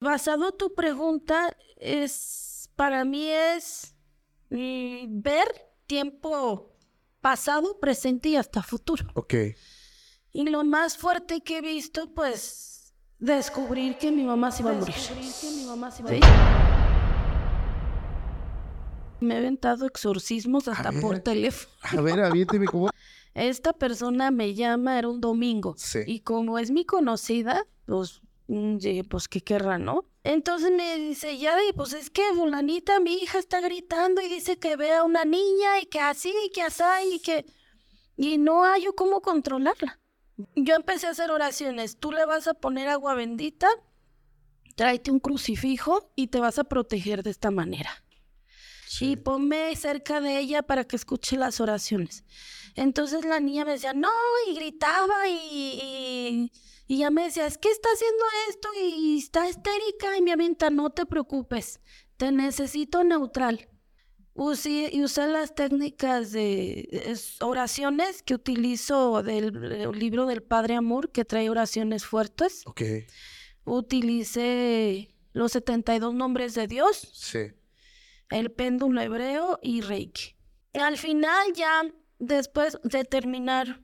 Basado tu pregunta, es para mí es mm, ver tiempo pasado, presente y hasta futuro. Ok. Y lo más fuerte que he visto, pues, descubrir que mi mamá se iba a morir. ¿Sí? Me he aventado exorcismos hasta por ver. teléfono. A ver, aviénteme cómo. Esta persona me llama, era un domingo. Sí. Y como es mi conocida, pues, dije, pues, ¿qué querrá, no? Entonces me dice, ya, pues es que fulanita, mi hija está gritando y dice que ve a una niña y que así, y que así, y que... Y no hay yo cómo controlarla. Yo empecé a hacer oraciones. Tú le vas a poner agua bendita, tráete un crucifijo y te vas a proteger de esta manera y ponme cerca de ella para que escuche las oraciones. Entonces la niña me decía, no, y gritaba y, y, y ya me decía, es que está haciendo esto y está histérica y me avienta, no te preocupes, te necesito neutral. Usé, y usé las técnicas de es- oraciones que utilizo del, del libro del Padre Amor, que trae oraciones fuertes. Ok. Utilicé los 72 nombres de Dios Sí. el péndulo hebreo y Reiki. Al final ya, después de terminar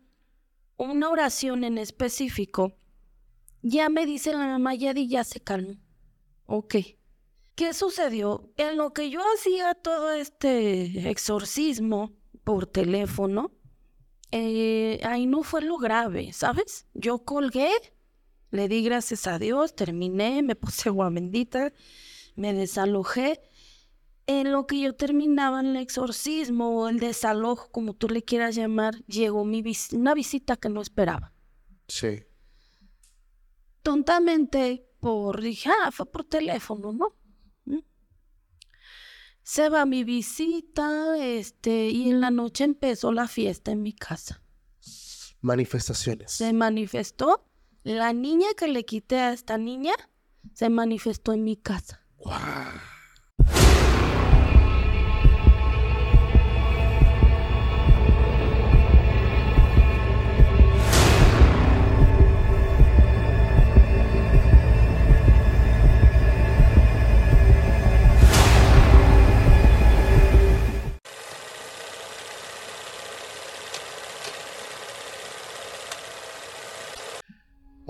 una oración en específico, ya me dice la mamá, Yadi, ya se calmó. Ok. ¿Qué sucedió? En lo que yo hacía todo este exorcismo por teléfono, eh, ahí no fue lo grave, ¿sabes? Yo colgué, le di gracias a Dios, terminé, me puse agua bendita, me desalojé en lo que yo terminaba el exorcismo o el desalojo, como tú le quieras llamar, llegó mi vis- una visita que no esperaba. Sí. Tontamente, por dije, ah, fue por teléfono, ¿no? ¿Mm? Se va mi visita, este, y en la noche empezó la fiesta en mi casa. Manifestaciones. Se manifestó, la niña que le quité a esta niña, se manifestó en mi casa.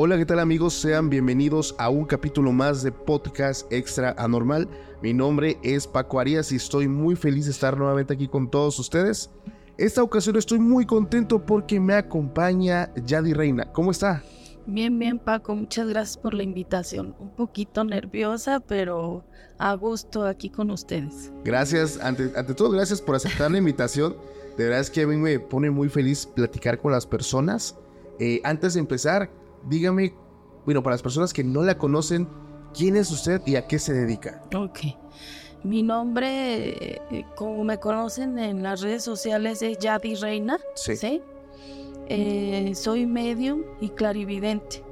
Hola, ¿qué tal amigos? Sean bienvenidos a un capítulo más de Podcast Extra Anormal. Mi nombre es Paco Arias y estoy muy feliz de estar nuevamente aquí con todos ustedes. Esta ocasión estoy muy contento porque me acompaña Yadi Reina. ¿Cómo está? Bien, bien, Paco, muchas gracias por la invitación. Un poquito nerviosa, pero a gusto aquí con ustedes. Gracias, ante, ante todo, gracias por aceptar la invitación. De verdad es que a mí me pone muy feliz platicar con las personas. Eh, antes de empezar, dígame, bueno, para las personas que no la conocen, ¿quién es usted y a qué se dedica? Ok. Mi nombre, eh, como me conocen en las redes sociales, es Yadi Reina. Sí. Eh, soy medium y clarividente.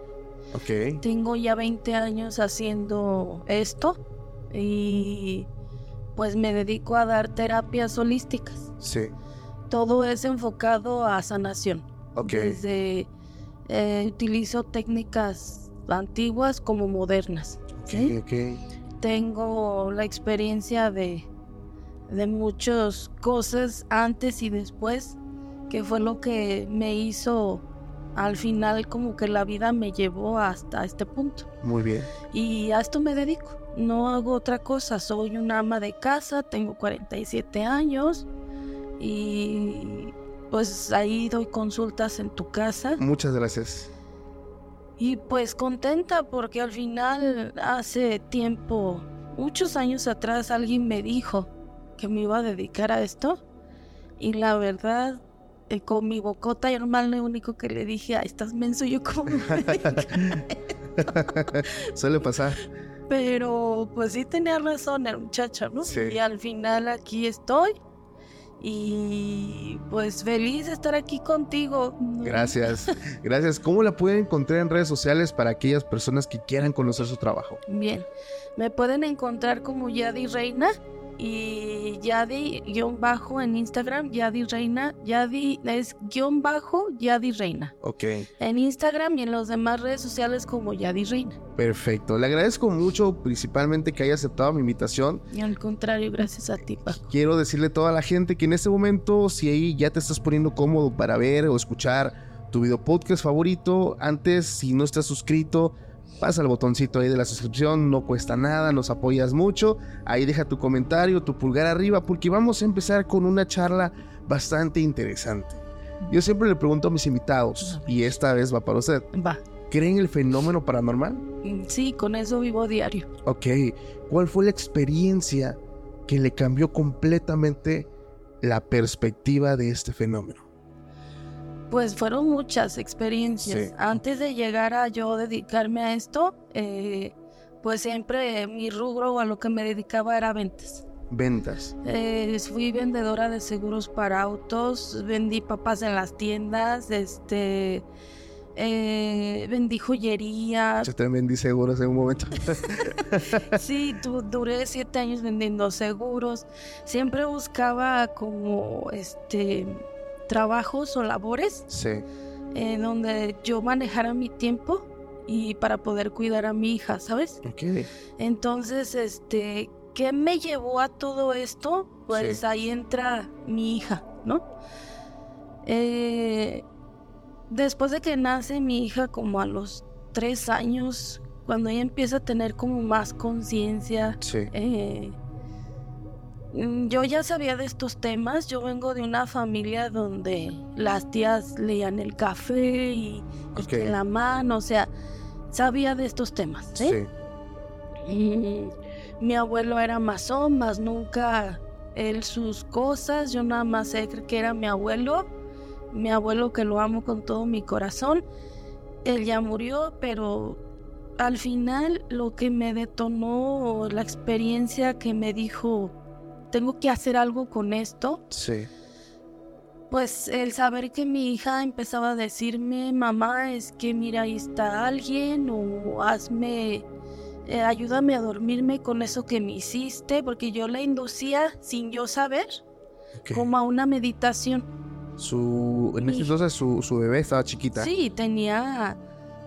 Ok. Tengo ya 20 años haciendo esto y pues me dedico a dar terapias holísticas. Sí. Todo es enfocado a sanación. Ok. Desde eh, utilizo técnicas antiguas como modernas. ¿sí? Ok, ok. Tengo la experiencia de, de muchas cosas antes y después, que fue lo que me hizo al final como que la vida me llevó hasta este punto. Muy bien. Y a esto me dedico. No hago otra cosa. Soy una ama de casa, tengo 47 años y pues ahí doy consultas en tu casa. Muchas gracias. Y pues contenta porque al final hace tiempo, muchos años atrás, alguien me dijo que me iba a dedicar a esto. Y la verdad, eh, con mi bocota normal, lo único que le dije, ay, estás menso, yo como... me voy a dedicar a esto?". Suele pasar. Pero pues sí tenía razón el muchacho, ¿no? Sí. Y al final aquí estoy. Y pues feliz de estar aquí contigo. Gracias. Gracias. ¿Cómo la pueden encontrar en redes sociales para aquellas personas que quieran conocer su trabajo? Bien, me pueden encontrar como Yadi Reina y Yadi guion bajo en Instagram, Yadi Reina, Yadi es guion bajo Yadi Reina. Ok. En Instagram y en las demás redes sociales como Yadi Reina. Perfecto. Le agradezco mucho, principalmente que haya aceptado mi invitación. Y al contrario, gracias a ti, Paco. Quiero decirle a toda la gente que en este momento, si ahí ya te estás poniendo cómodo para ver o escuchar tu video podcast favorito, antes, si no estás suscrito, pasa el botoncito ahí de la suscripción, no cuesta nada, nos apoyas mucho. Ahí deja tu comentario, tu pulgar arriba, porque vamos a empezar con una charla bastante interesante. Yo siempre le pregunto a mis invitados, y esta vez va para usted. Va. ¿Creen el fenómeno paranormal? Mm, Sí, con eso vivo diario. Ok, ¿cuál fue la experiencia que le cambió completamente la perspectiva de este fenómeno? Pues fueron muchas experiencias. Sí. Antes de llegar a yo dedicarme a esto, eh, pues siempre mi rubro o a lo que me dedicaba era ventas. Ventas. Eh, fui vendedora de seguros para autos, vendí papas en las tiendas, este, eh, vendí joyería. Yo también vendí seguros en un momento. Sí, tu- duré siete años vendiendo seguros. Siempre buscaba como este trabajos o labores sí, en donde yo manejara mi tiempo y para poder cuidar a mi hija, ¿sabes? Entonces, este, ¿qué me llevó a todo esto? Pues Sí. ahí entra mi hija, ¿no? Eh, después de que nace mi hija, como a los tres años, cuando ella empieza a tener como más conciencia, Sí, eh, yo ya sabía de estos temas. Yo vengo de una familia donde las tías leían el café y, la mano, o sea, sabía de estos temas. ¿sí? sí, Y mi abuelo era masón, más nunca él sus cosas. Yo nada más sé que era mi abuelo, mi abuelo que lo amo con todo mi corazón. Él ya murió, pero al final lo que me detonó la experiencia que me dijo, tengo que hacer algo con esto, sí, pues el saber que mi hija empezaba a decirme, mamá, es que mira, ahí está alguien, o hazme, eh, ayúdame a dormirme con eso que me hiciste, porque yo la inducía sin yo saber, como a una meditación. Su, en ese entonces su, su bebé estaba chiquita. Sí, tenía,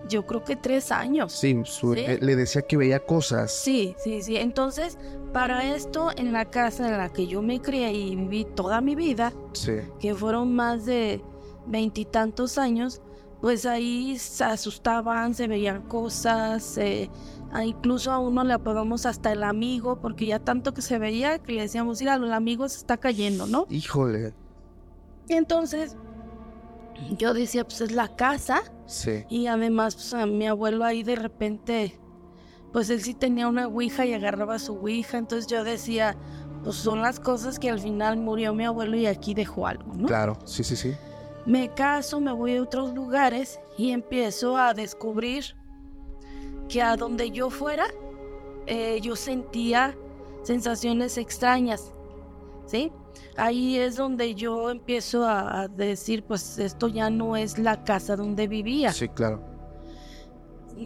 yo creo que tres años. Sí, su- ¿Sí? eh, le decía que veía cosas. Sí, sí, sí. Entonces, para esto, en la casa en la que yo me crié y viví toda mi vida, Sí, que fueron más de veintitantos años, pues ahí se asustaban, se veían cosas, eh, incluso a uno le apodamos hasta el amigo, porque ya tanto que se veía que le decíamos, mira, el amigo se está cayendo, ¿no? híjole. Y entonces yo decía, pues es la casa, Sí, y además, pues a mi abuelo ahí de repente, pues él sí tenía una ouija y agarraba su ouija, entonces yo decía, pues son las cosas que al final murió mi abuelo y aquí dejó algo, ¿no? claro, sí, sí, sí. Me caso, me voy a otros lugares y empiezo a descubrir que a donde yo fuera, eh, yo sentía sensaciones extrañas, ¿sí? Ahí es donde yo empiezo a, a decir, pues esto ya no es la casa donde vivía. Sí, claro.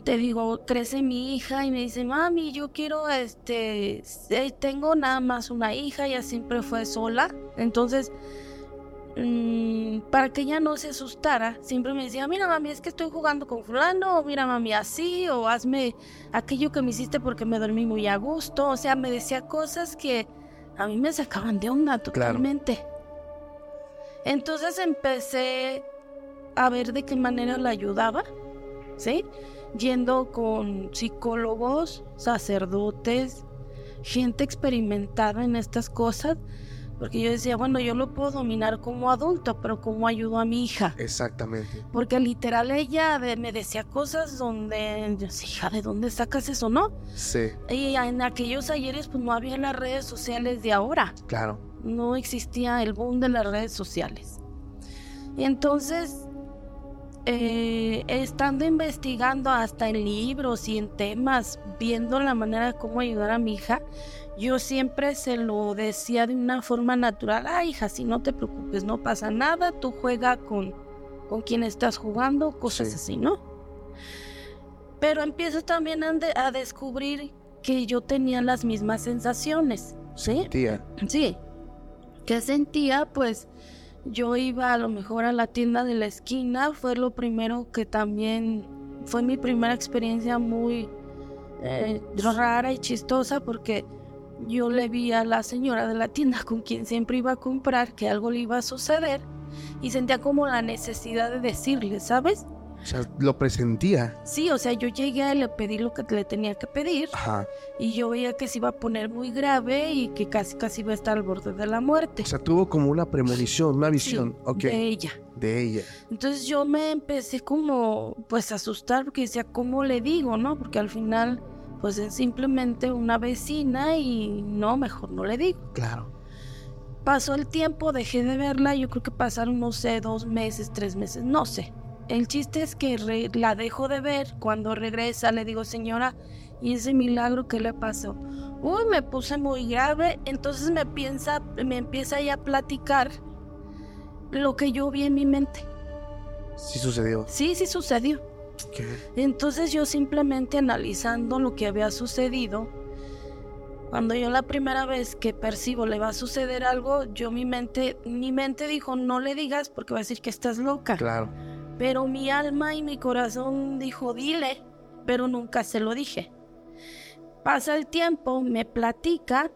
Te digo, crece mi hija y me dice, mami, yo quiero, este, eh, tengo nada más una hija, ella siempre fue sola, entonces mm, para que ella no se asustara, siempre me decía, mira mami, es que estoy jugando con fulano, o mira mami, así, o hazme aquello que me hiciste porque me dormí muy a gusto, o sea, me decía cosas que a mí me sacaban de onda totalmente. Entonces empecé a ver de qué manera la ayudaba, ¿sí? Yendo con psicólogos, sacerdotes, gente experimentada en estas cosas, porque yo decía, bueno, yo lo puedo dominar como adulto, pero ¿cómo ayudo a mi hija? Exactamente. Porque literal ella me decía cosas donde, yo decía, hija, ¿de dónde sacas eso, no? Sí, Y en aquellos ayeres pues no había las redes sociales de ahora, claro. no existía el boom de las redes sociales. Y entonces, eh, estando investigando hasta en libros y en temas, viendo la manera de cómo ayudar a mi hija, yo siempre se lo decía de una forma natural, ah, hija, si no te preocupes, no pasa nada, tú juega con, con quien estás jugando, cosas Sí. así, ¿no? Pero empiezo también a, de- a descubrir que yo tenía las mismas sensaciones. ¿Sí? Tía. Sí. ¿Qué sentía? Pues yo iba a lo mejor a la tienda de la esquina, fue lo primero que también fue mi primera experiencia muy eh, rara y chistosa porque yo le vi a la señora de la tienda con quien siempre iba a comprar que algo le iba a suceder y sentía como la necesidad de decirle, ¿sabes? O sea, lo presentía. Sí, o sea, yo llegué y le pedí lo que le tenía que pedir Ajá. y yo veía que se iba a poner muy grave y que casi casi iba a estar al borde de la muerte. O sea, tuvo como una premonición, una visión. Sí, de ella. De ella. Entonces yo me empecé como pues a asustar porque decía, ¿cómo le digo, no? Porque al final pues es simplemente una vecina y no, mejor no le digo. Claro. Pasó el tiempo, dejé de verla, yo creo que pasaron, no sé, dos meses, tres meses, no sé. El chiste es que re- la dejo de ver, cuando regresa le digo, señora, ¿y ese milagro qué le pasó? Uy, me puse muy grave, entonces me, piensa, me empieza ya a platicar lo que yo vi en mi mente. Sí sucedió. Sí, sí sucedió. Ok. Entonces yo simplemente analizando lo que había sucedido, cuando yo la primera vez que percibo le va a suceder algo, yo mi mente, mi mente dijo, no le digas porque va a decir que estás loca. Claro. Pero mi alma y mi corazón dijo, dile, pero nunca se lo dije. Pasa el tiempo, me platica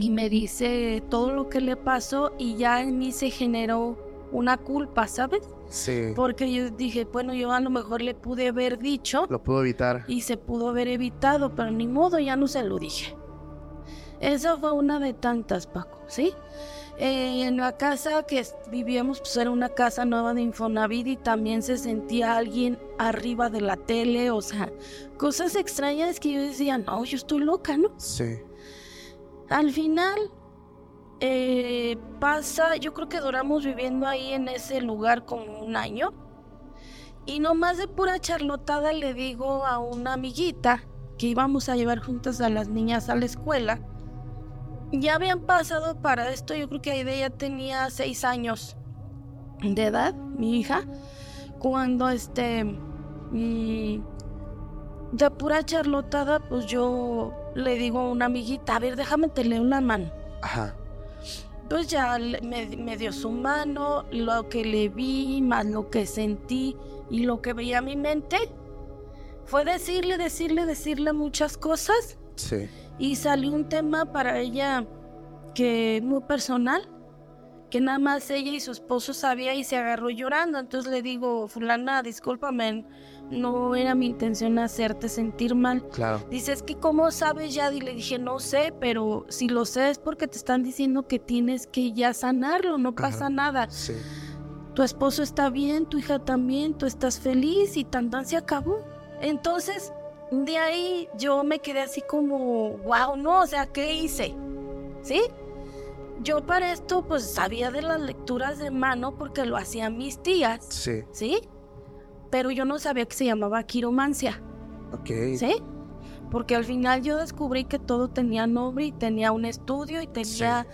y me dice todo lo que le pasó y ya en mí se generó una culpa, ¿sabes? Sí. Porque yo dije, bueno, yo a lo mejor le pude haber dicho Lo pudo evitar. y se pudo haber evitado, pero ni modo, ya no se lo dije. Esa fue una de tantas, Paco, ¿sí? Eh, en la casa que vivíamos, pues era una casa nueva de Infonavit y también se sentía alguien arriba de la tele, o sea, cosas extrañas que yo decía, no, yo estoy loca, ¿no? Sí. Al final eh, pasa, yo creo que duramos viviendo ahí en ese lugar como un año. Y nomás de pura charlotada le digo a una amiguita que íbamos a llevar juntas a las niñas a la escuela. Ya habían pasado para esto, yo creo que Aide ya tenía seis años de edad, mi hija, cuando este, mm, de pura charlotada, pues yo le digo a una amiguita, a ver, déjame te leo una mano. Ajá. Pues ya me, me dio su mano, lo que le vi, más lo que sentí y lo que veía mi mente, fue decirle, decirle, decirle muchas cosas Sí. Y salió un tema para ella que muy personal, que nada más ella y su esposo sabía y se agarró llorando. Entonces le digo, fulana, discúlpame, no era mi intención hacerte sentir mal. Claro. Dice, es que ¿cómo sabes ya? Y le dije, no sé, pero si lo sé es porque te están diciendo que tienes que ya sanarlo, no pasa Ajá. nada. Sí. Tu esposo está bien, tu hija también, tú estás feliz y tan tan se acabó. Entonces, de ahí yo me quedé así como, wow, no, o sea, ¿qué hice? ¿Sí? Yo para esto pues sabía de las lecturas de mano porque lo hacían mis tías, Sí. ¿sí? Pero yo no sabía que se llamaba quiromancia. Ok. ¿Sí? Porque al final yo descubrí que todo tenía nombre y tenía un estudio y tenía...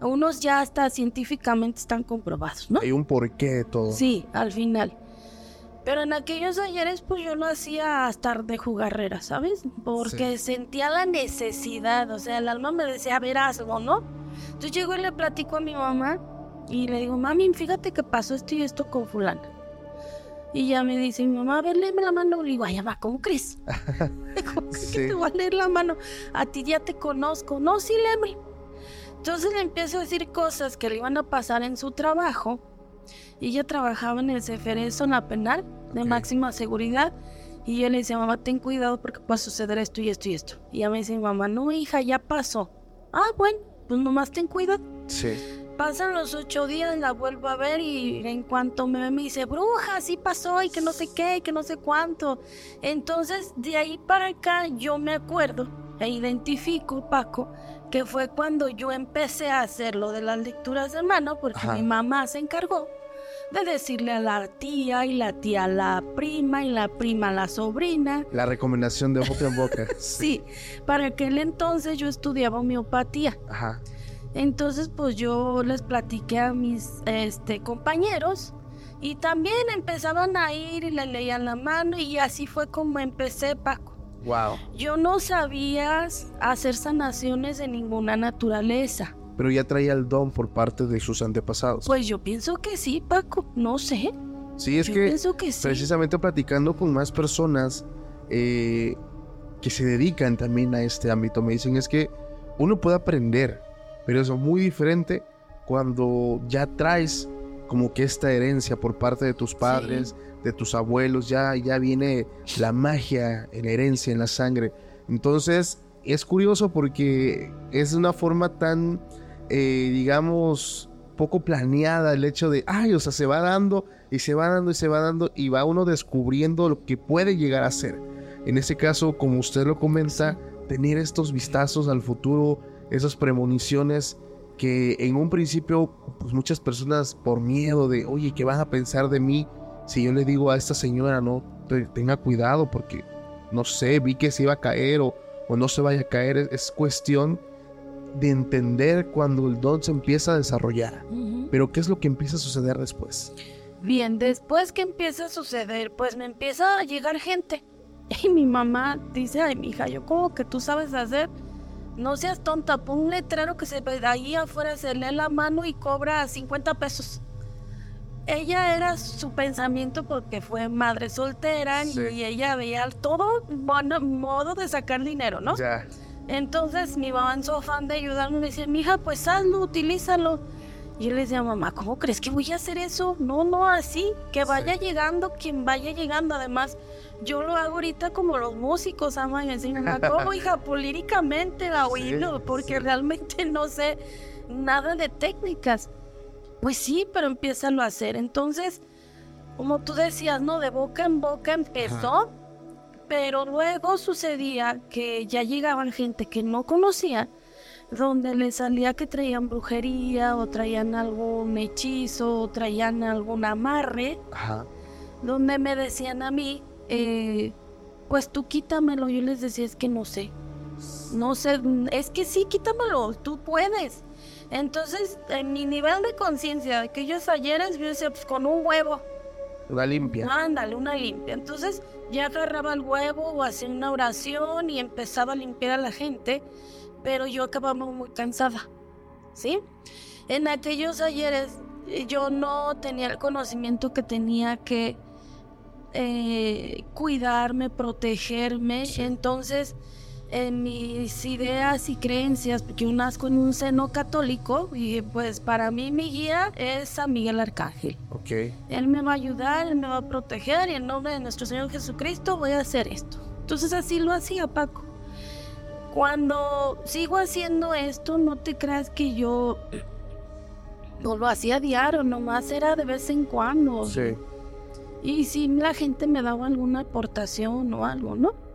Unos ya hasta científicamente están comprobados, ¿no? Hay un porqué de todo. Sí, al final. Pero en aquellos ayeres pues yo lo hacía hasta de jugarrera, ¿sabes? Porque sentía la necesidad, o sea, el alma me decía, ver, hazlo, ¿no? Entonces llego y le platico a mi mamá y le digo, mami, fíjate que pasó esto y esto con fulana. Y ya me dice mi mamá, a ver, léeme la mano. Le digo, ay, mamá, ¿cómo crees? ¿Cómo crees que Sí. te voy a leer la mano? A ti ya te conozco. No, sí, léeme. Entonces le empiezo a decir cosas que le iban a pasar en su trabajo. Y ella trabajaba en el Ceferezo, en la penal, de máxima seguridad. Y yo le decía, mamá, ten cuidado porque puede suceder esto y esto y esto. Y ella me dice, mamá, no, hija, ya pasó. Ah, bueno, pues nomás ten cuidado. Sí. Pasan los ocho días, la vuelvo a ver y en cuanto me ve me dice, bruja, sí pasó y que no sé qué, y que no sé cuánto. Entonces, de ahí para acá yo me acuerdo e identifico, Paco, que fue cuando yo empecé a hacer lo de las lecturas de mano, porque Ajá. mi mamá se encargó de decirle a la tía y la tía a la prima y la prima a la sobrina. La recomendación de boca en boca. Sí, para aquel entonces yo estudiaba homeopatía. Ajá. Entonces, pues yo les platiqué a mis este, compañeros y también empezaban a ir y le leían la mano y así fue como empecé, Paco. Wow. Yo no sabía hacer sanaciones de ninguna naturaleza. Pero ya traía el don por parte de sus antepasados. Pues yo pienso que sí, Paco. No sé. Sí, es yo que, pienso que sí. precisamente platicando con más personas eh, que se dedican también a este ámbito, me dicen es que uno puede aprender, pero es muy diferente cuando ya traes como que esta herencia por parte de tus padres, de tus abuelos, ya, ya viene la magia en la herencia, en la sangre. Entonces, es curioso porque es una forma tan, eh, digamos, poco planeada el hecho de, ay, o sea, se va dando y se va dando y se va dando y va uno descubriendo lo que puede llegar a ser. En ese caso, como usted lo comenta, tener estos vistazos al futuro, esas premoniciones que en un principio, pues muchas personas por miedo de, oye, ¿qué van a pensar de mí? Si yo le digo a esta señora, no, te- tenga cuidado porque, no sé, vi que se iba a caer o, o no se vaya a caer, es, es cuestión de entender cuando el don se empieza a desarrollar. Pero ¿qué es lo que empieza a suceder después? Bien, después que empieza a suceder, pues me empieza a llegar gente. Y mi mamá dice, ay, mija, yo como que tú sabes hacer. No seas tonta, pon un letrero que se ve ahí afuera, se lee la mano y cobra 50 pesos. Ella era su pensamiento porque fue madre soltera Sí. y ella veía todo bueno, modo de sacar dinero, ¿no? Ya. Entonces mi mamá en su afán de ayudarme me decía, mija, pues hazlo, utilízalo. Y yo le decía, mamá, ¿cómo crees que voy a hacer eso? No, no, así, que vaya llegando quien vaya llegando. Además, yo lo hago ahorita como los músicos, ama, y me decía, mamá, ¿cómo, hija? Pues líricamente la oído, porque realmente no sé nada de técnicas. Pues sí, pero empiézalo a hacer. Entonces, como tú decías, ¿no? De boca en boca empezó. Pero luego sucedía que ya llegaban gente que no conocía, donde les salía que traían brujería o traían algún hechizo o traían algún amarre, Ajá. donde me decían a mí, eh, pues tú quítamelo. Yo les decía, es que no sé. No sé, es que sí, quítamelo, tú puedes. Entonces, en mi nivel de conciencia de aquellos ayeres, yo decía, pues con un huevo. Una limpia. Ándale, una limpia. Entonces ya agarraba el huevo o hacía una oración y empezaba a limpiar a la gente, pero yo acababa muy cansada, ¿sí? En aquellos ayeres eh, yo no tenía el conocimiento que tenía que eh, cuidarme, protegerme, Sí. entonces en mis ideas y creencias, porque yo nazco en un seno católico y pues para mí mi guía es San Miguel Arcángel. Ok. Él me va a ayudar, Él me va a proteger y en nombre de nuestro Señor Jesucristo voy a hacer esto. Entonces así lo hacía Paco. Cuando sigo haciendo esto, no te creas que yo no lo hacía diario, nomás era de vez en cuando. Sí. Y si la gente me daba alguna aportación o algo, ¿no?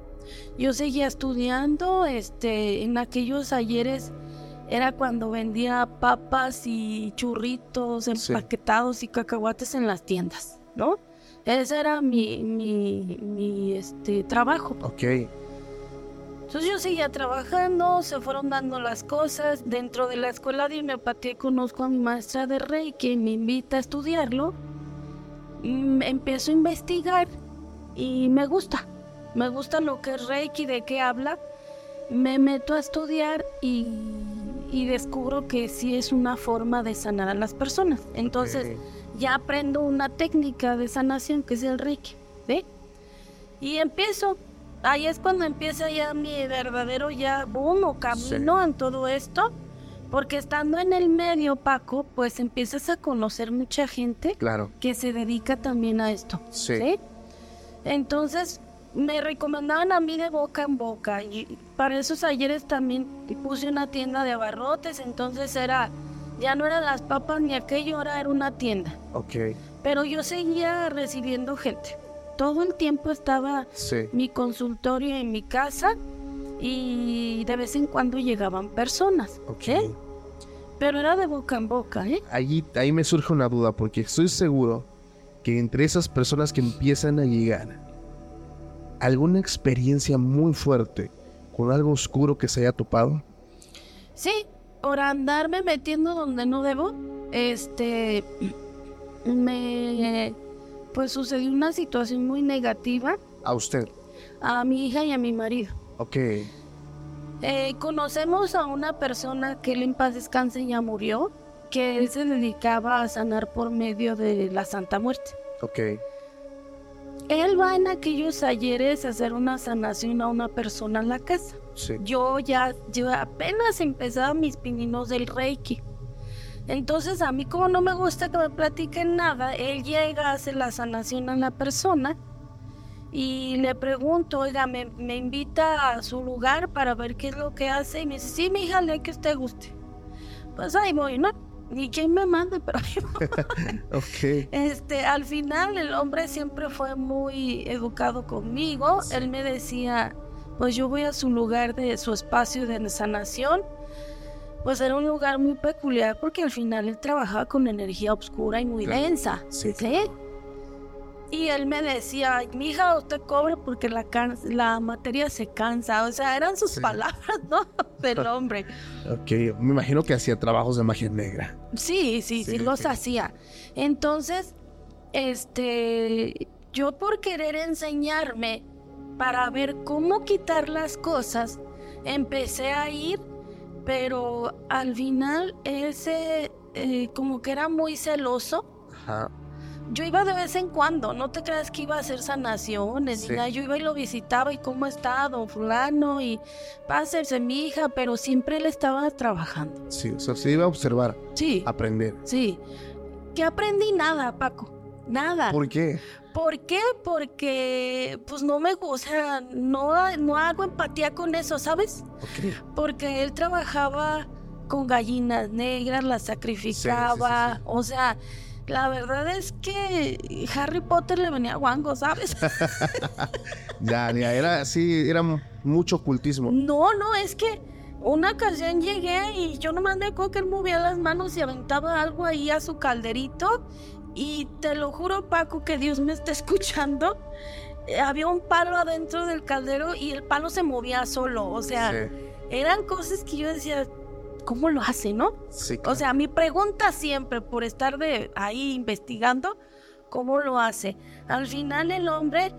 Yo seguía estudiando, este, en aquellos ayeres era cuando vendía papas y churritos Sí. empaquetados y cacahuates en las tiendas, ¿no? Ese era mi, mi, mi este, trabajo. Ok. Entonces yo seguía trabajando, se fueron dando las cosas. Dentro de la escuela de homeopatía conozco a mi maestra de Reiki, me invita a estudiarlo. Mm, Empiezo a investigar y me gusta. Me gusta lo que es Reiki, de qué habla. Me meto a estudiar y, y descubro que sí es una forma de sanar a las personas. Entonces ya aprendo una técnica de sanación que es el Reiki, ¿ve? Y empiezo. Ahí es cuando empieza ya mi verdadero ya boom o camino en todo esto. Porque estando en el medio, Paco, pues empiezas a conocer mucha gente Claro. que se dedica también a esto. Sí. ¿sí? Entonces me recomendaban a mí de boca en boca y para esos ayeres también puse una tienda de abarrotes, entonces era, ya no eran las papas ni aquello, ahora era una tienda. Ok. Pero yo seguía recibiendo gente. Todo el tiempo estaba Sí. mi consultorio en mi casa y de vez en cuando llegaban personas. Ok. ¿sí? Pero era de boca en boca, ¿eh? Allí, ahí me surge una duda porque estoy seguro que entre esas personas que empiezan a llegar, alguna experiencia muy fuerte con algo oscuro que se haya topado. Sí, por andarme metiendo donde no debo, este, me, pues sucedió una situación muy negativa. A usted. a mi hija y a mi marido. Ok. Eh, conocemos a una persona que él en paz descanse ya murió, que él se dedicaba a sanar por medio de la Santa Muerte. Ok. Él va en aquellos ayeres a hacer una sanación a una persona en la casa. Sí. Yo ya, yo apenas empezaba mis pininos del Reiki. Entonces a mí como no me gusta que me platiquen nada, él llega, hace la sanación a la persona y le pregunto, oiga, me, me invita a su lugar para ver qué es lo que hace y me dice, sí, mi hija, le que usted guste. Pues ahí voy, ¿no? Ni quien me mande, pero ahí voy. Ok. Este, al final el hombre siempre fue muy educado conmigo. Él me decía, pues yo voy a su lugar de su espacio de sanación. Pues era un lugar muy peculiar porque al final él trabajaba con energía oscura y muy Claro. densa. Sí. Y él me decía, mi hija, usted cobre porque la, la materia se cansa. O sea, eran sus palabras, ¿no? Del hombre. Ok. Me imagino que hacía trabajos de magia negra. Sí, sí, sí, Sí, los hacía. Entonces, este, yo por querer enseñarme para ver cómo quitar las cosas, empecé a ir, pero al final ese, eh, como que era muy celoso. Ajá. Yo iba de vez en cuando, no te creas que iba a hacer sanaciones, ni Sí. nada. yo iba y lo visitaba y cómo está don fulano y pásese mi hija, pero siempre él estaba trabajando. Sí. O sea, se iba a observar, Sí. aprender. Sí. Que aprendí nada, Paco. Nada. ¿Por qué? ¿Por qué? Porque pues no me gusta, o sea, no, no hago empatía con eso, ¿sabes? Porque él trabajaba con gallinas negras, las sacrificaba, sí, sí. o sea, la verdad es que Harry Potter le venía guango, ¿sabes? Ya, ya, era así, era mucho ocultismo. no, no, es que una ocasión llegué y yo nomás me acuerdo que él movía las manos y aventaba algo ahí a su calderito y te lo juro, Paco, que Dios me está escuchando. eh, Había un palo adentro del caldero y el palo se movía solo, o sea, Sí. eran cosas que yo decía, ¿cómo lo hace, no? Sí. O sea, mi pregunta siempre, por estar de ahí investigando, ¿cómo lo hace? Al final el hombre,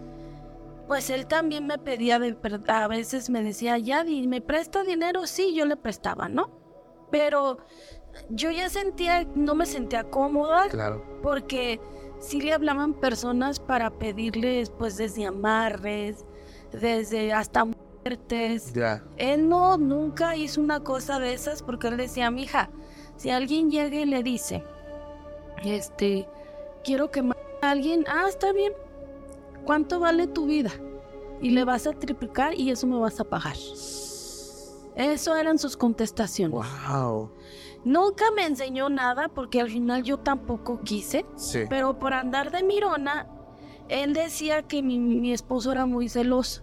pues él también me pedía, de, a veces me decía, Yadi, ¿me presta dinero? Sí, yo le prestaba, ¿no? Pero yo ya sentía, no me sentía cómoda Claro. porque sí le hablaban personas para pedirles, pues desde amarres, desde hasta muertes. Ya. Él no, nunca hizo una cosa de esas porque él decía, mija, si alguien llega y le dice, este, quiero que mate a alguien, ah, está bien, ¿cuánto vale tu vida? Y le vas a triplicar y eso me vas a pagar. Eso eran sus contestaciones. Wow. Nunca me enseñó nada porque al final yo tampoco quise, Sí. pero por andar de mirona, él decía que mi, mi esposo era muy celoso.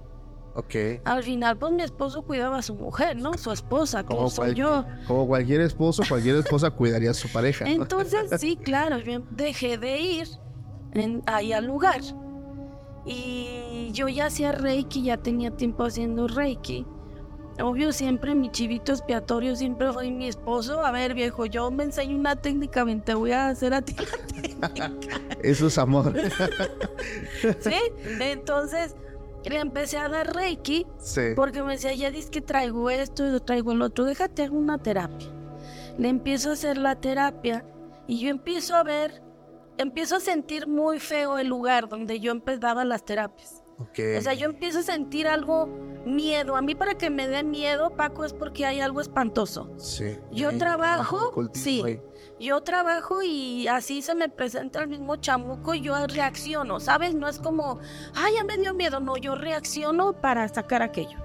Ok. Al final, pues mi esposo cuidaba a su mujer, ¿no? Su esposa, como Como, soy yo. como cualquier esposo, cualquier esposa cuidaría a su pareja. ¿no? Entonces, sí, claro, yo dejé de ir en- ahí al lugar. Y yo ya hacía Reiki, ya tenía tiempo haciendo Reiki. Obvio, siempre mi chivito expiatorio siempre fue mi esposo. A ver, viejo, yo me enseño una técnica, ven, te voy a hacer a ti la técnica. Eso es amor. ¿Sí? Entonces, le empecé a dar Reiki sí. Porque me decía, ya dices que traigo esto y traigo el otro, déjate hago una terapia. Le empiezo a hacer la terapia y yo empiezo a ver, empiezo a sentir muy feo el lugar donde yo empezaba las terapias. Ok. O sea, yo empiezo a sentir algo miedo. A mí para que me dé miedo, Paco, es porque hay algo espantoso. Sí. Yo trabajo, sí. Yo trabajo y así se me presenta el mismo chamuco y yo reacciono, ¿sabes? No es como, ay, ya me dio miedo, no, yo reacciono para sacar aquello.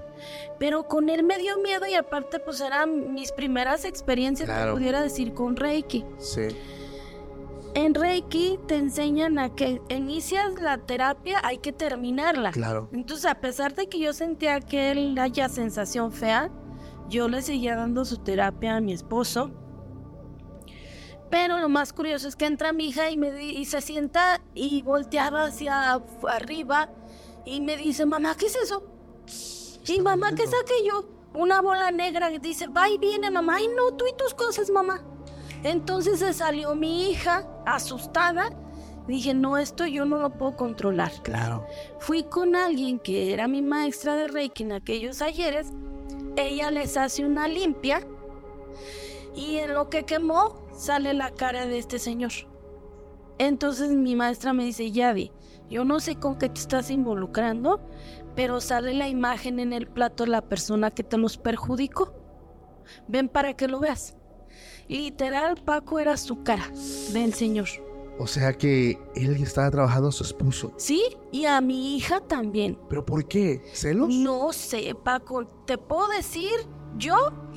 Pero con él me dio miedo y aparte pues eran mis primeras experiencias, Claro. te pudiera decir, con Reiki. Sí. En Reiki te enseñan a que inicias la terapia, hay que terminarla. Claro. Entonces, a pesar de que yo sentía que él haya sensación fea, yo le seguía dando su terapia a mi esposo. Pero lo más curioso es que entra mi hija y, me y se sienta y volteaba hacia arriba y me dice, mamá, ¿qué es eso? Y mamá, ¿qué saqué yo? Una bola negra que dice, va y viene, mamá. Ay, no, tú y tus cosas, mamá. Entonces se salió mi hija, asustada, Dije, no, esto yo no lo puedo controlar. Claro. Fui con alguien que era mi maestra de Reiki en aquellos ayeres. Ella les hace una limpia y en lo que quemó sale la cara de este señor. Entonces mi maestra me dice, Yadi, yo no sé con qué te estás involucrando, pero sale la imagen en el plato de la persona que te los perjudicó. Ven para que lo veas. Literal, Paco era su cara del señor. O sea que él estaba trabajando a su esposo. Sí, y a mi hija también. ¿Pero por qué? ¿Celos? No sé, Paco, te puedo decir, yo,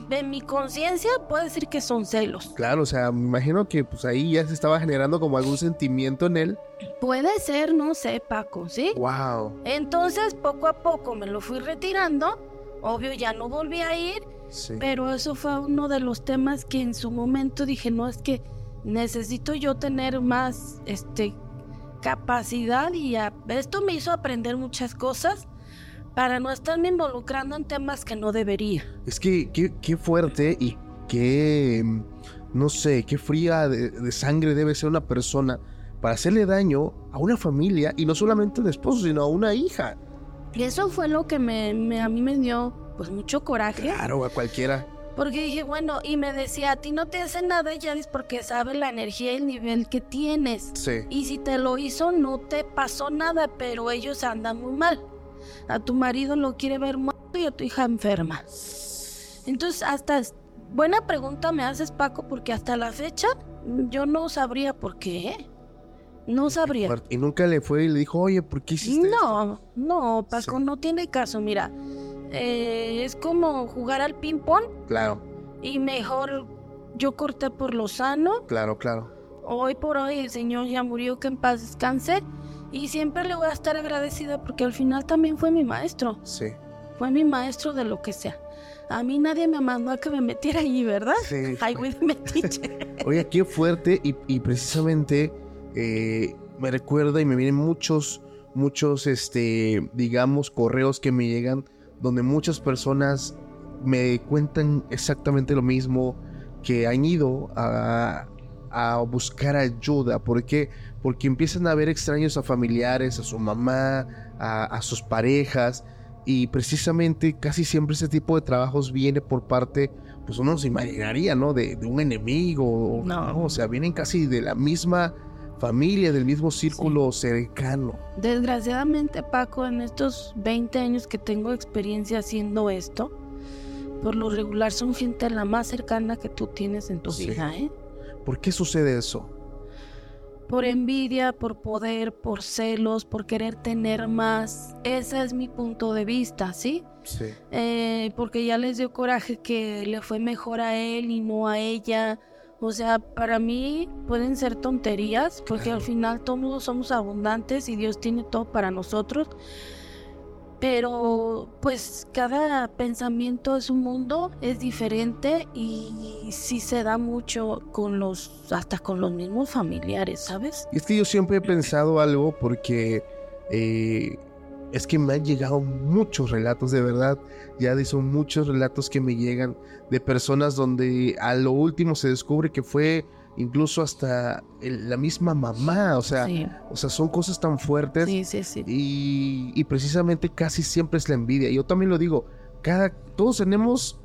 de mi conciencia, puedo decir que son celos. Claro, o sea, me imagino que pues ahí ya se estaba generando como algún sentimiento en él. Puede ser, no sé, Paco, ¿sí? Wow. Entonces, poco a poco me lo fui retirando. Obvio, ya no volví a ir. Sí. Pero eso fue uno de los temas que en su momento dije, no, es que necesito yo tener más este, capacidad y a- esto me hizo aprender muchas cosas para no estarme involucrando en temas que no debería. Es que qué, qué fuerte y qué, mm, no sé, qué fría de, de sangre debe ser una persona para hacerle daño a una familia y no solamente al esposo, sino a una hija. Y eso fue lo que me, me- a mí me dio pues mucho coraje. Claro, a cualquiera. Porque dije, bueno, y me decía, a ti no te hace nada, Yadis, porque sabe la energía y el nivel que tienes. Sí. Y si te lo hizo, no te pasó nada, pero ellos andan muy mal. A tu marido lo quiere ver muerto y a tu hija enferma. Entonces, hasta buena pregunta me haces, Paco, porque hasta la fecha yo no sabría por qué. ¿eh? No sabría. Y nunca le fue y le dijo, oye, ¿por qué hiciste esto?" No, no, Paco, Sí. no tiene caso. Mira, eh, es como jugar al ping-pong Claro, y mejor yo corté por lo sano. claro, claro. Hoy por hoy el Señor ya murió, que en paz descanse. Y siempre le voy a estar agradecida porque al final también fue mi maestro. Sí. Fue mi maestro de lo que sea. A mí nadie me mandó a que me metiera allí, ¿verdad? Sí. Ay, güey, metiche. Oye, qué fuerte y, y precisamente eh, me recuerda y me vienen muchos, muchos, este, digamos, correos que me llegan donde muchas personas me cuentan exactamente lo mismo, que han ido a, a buscar ayuda. ¿Por qué? Porque empiezan a ver extraños a familiares, a su mamá, a, a sus parejas. Y precisamente casi siempre ese tipo de trabajos viene por parte, pues uno se imaginaría, ¿no? De, de un enemigo. No. O sea, vienen casi de la misma familia, del mismo círculo cercano. Desgraciadamente, Paco, en estos 20 años que tengo experiencia haciendo esto, por lo regular son gente la más cercana que tú tienes en tu Sí. vida, ¿eh? ¿Por qué sucede eso? Por envidia, por poder, por celos, por querer tener más. Ese es mi punto de vista, ¿sí? Sí. Eh, porque ya les dio coraje que le fue mejor a él y no a ella. O sea, para mí pueden ser tonterías, porque Claro. al final todos somos abundantes y Dios tiene todo para nosotros. Pero pues cada pensamiento es un mundo, es diferente y sí se da mucho con los, hasta con los mismos familiares, ¿sabes? Y es que yo siempre he pensado algo porque eh, es que me han llegado muchos relatos, de verdad. Ya son muchos relatos que me llegan de personas donde a lo último se descubre que fue incluso hasta el- la misma mamá. O sea, sí, o sea, son cosas tan fuertes. sí, sí, sí. Y, y precisamente casi siempre es la envidia. Yo también lo digo, cada, todos tenemos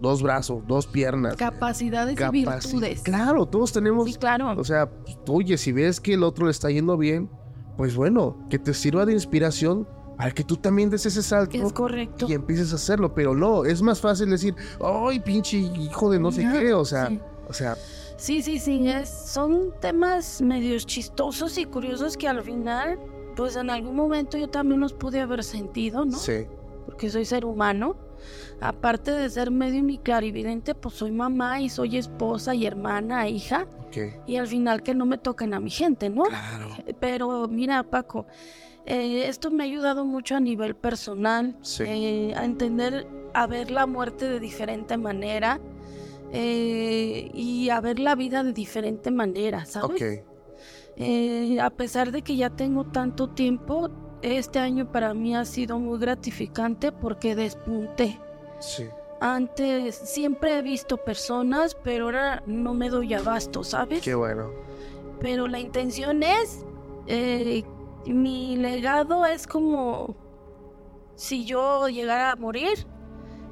dos brazos, dos piernas. Capacidades y virtudes. Claro, todos tenemos Sí, claro. o sea, oye, si ves que el otro le está yendo bien, pues bueno, que te sirva de inspiración para que tú también des ese salto Es correcto. y empieces a hacerlo. Pero no, es más fácil decir, ay, pinche hijo de no sé qué. O sea, sí. o sea, Sí, sí, sí, es, son temas medios chistosos y curiosos que al final, pues en algún momento yo también los pude haber sentido, ¿no? sí, Porque soy ser humano. Aparte de ser medio y clarividente, pues soy mamá y soy esposa y hermana, hija. ok. Y al final que no me toquen a mi gente, ¿no? Claro. Pero mira, Paco, eh, esto me ha ayudado mucho a nivel personal, Sí. eh, a entender, a ver la muerte de diferente manera eh, y a ver la vida de diferente manera, ¿sabes? Ok. Eh, a pesar de que ya tengo tanto tiempo, este año para mí ha sido muy gratificante porque despunté. Sí. Antes siempre he visto personas, pero ahora no me doy abasto, ¿sabes? Qué bueno. Pero la intención es eh, mi legado es como si yo llegara a morir,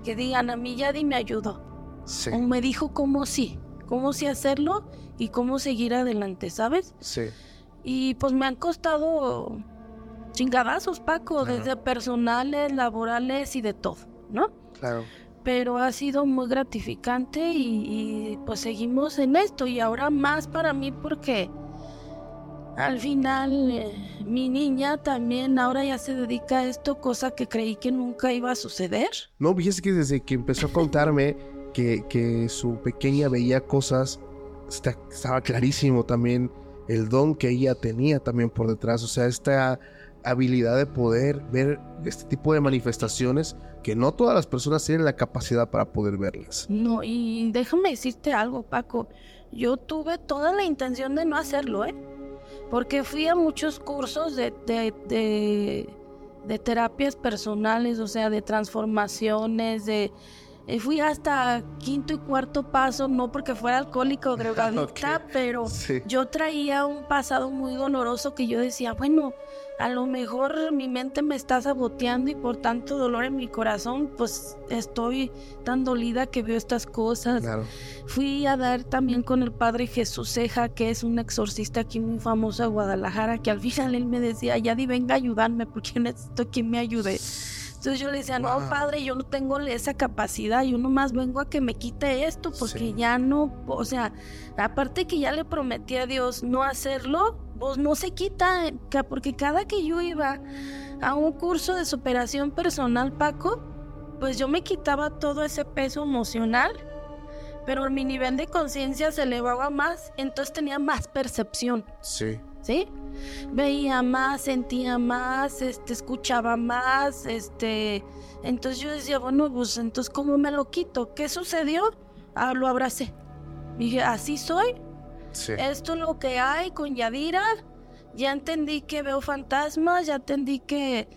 que digan a mí Yadi me ayudó. Sí. O me dijo cómo sí, cómo sí hacerlo y cómo seguir adelante, ¿sabes? Sí. Y pues me han costado chingadazos, Paco, Claro. desde personales, laborales y de todo, ¿no? Claro. Pero ha sido muy gratificante y, y, pues seguimos en esto y ahora más para mí porque al final eh, mi niña también ahora ya se dedica a esto, cosa que creí que nunca iba a suceder. No, fíjese que desde que empezó a contarme que, su pequeña veía cosas, estaba clarísimo también el don que ella tenía también por detrás. O sea, esta habilidad de poder ver este tipo de manifestaciones que no todas las personas tienen la capacidad para poder verlas. No, y déjame decirte algo, Paco. Yo tuve toda la intención de no hacerlo, ¿eh? Porque fui a muchos cursos de, de, de, de terapias personales, o sea, de transformaciones, de... eh, Fui hasta quinto y cuarto paso, no porque fuera alcohólico o drogadicta, pero Sí. yo traía un pasado muy doloroso que yo decía, bueno, a lo mejor mi mente me está saboteando y por tanto dolor en mi corazón, pues estoy tan dolida que veo estas cosas. Claro. Fui a dar también con el padre Jesús Ceja, que es un exorcista aquí muy famoso de Guadalajara, que al final él me decía, Yadi, venga a ayudarme porque necesito quien me ayude. Entonces yo le decía, no, padre, yo no tengo esa capacidad, yo nomás vengo a que me quite esto, porque Sí. ya no, o sea, aparte que ya le prometí a Dios no hacerlo, pues no se quita, porque cada que yo iba a un curso de superación personal, Paco, pues yo me quitaba todo ese peso emocional, pero mi nivel de conciencia se elevaba más, entonces tenía más percepción. Sí. ¿Sí? Veía más, sentía más, este, escuchaba más, este, entonces yo decía, bueno, pues entonces ¿cómo me lo quito? ¿Qué sucedió? Ah, lo abracé. Dije, así soy, Sí. esto es lo que hay con Yadira, ya entendí que veo fantasmas, ya entendí que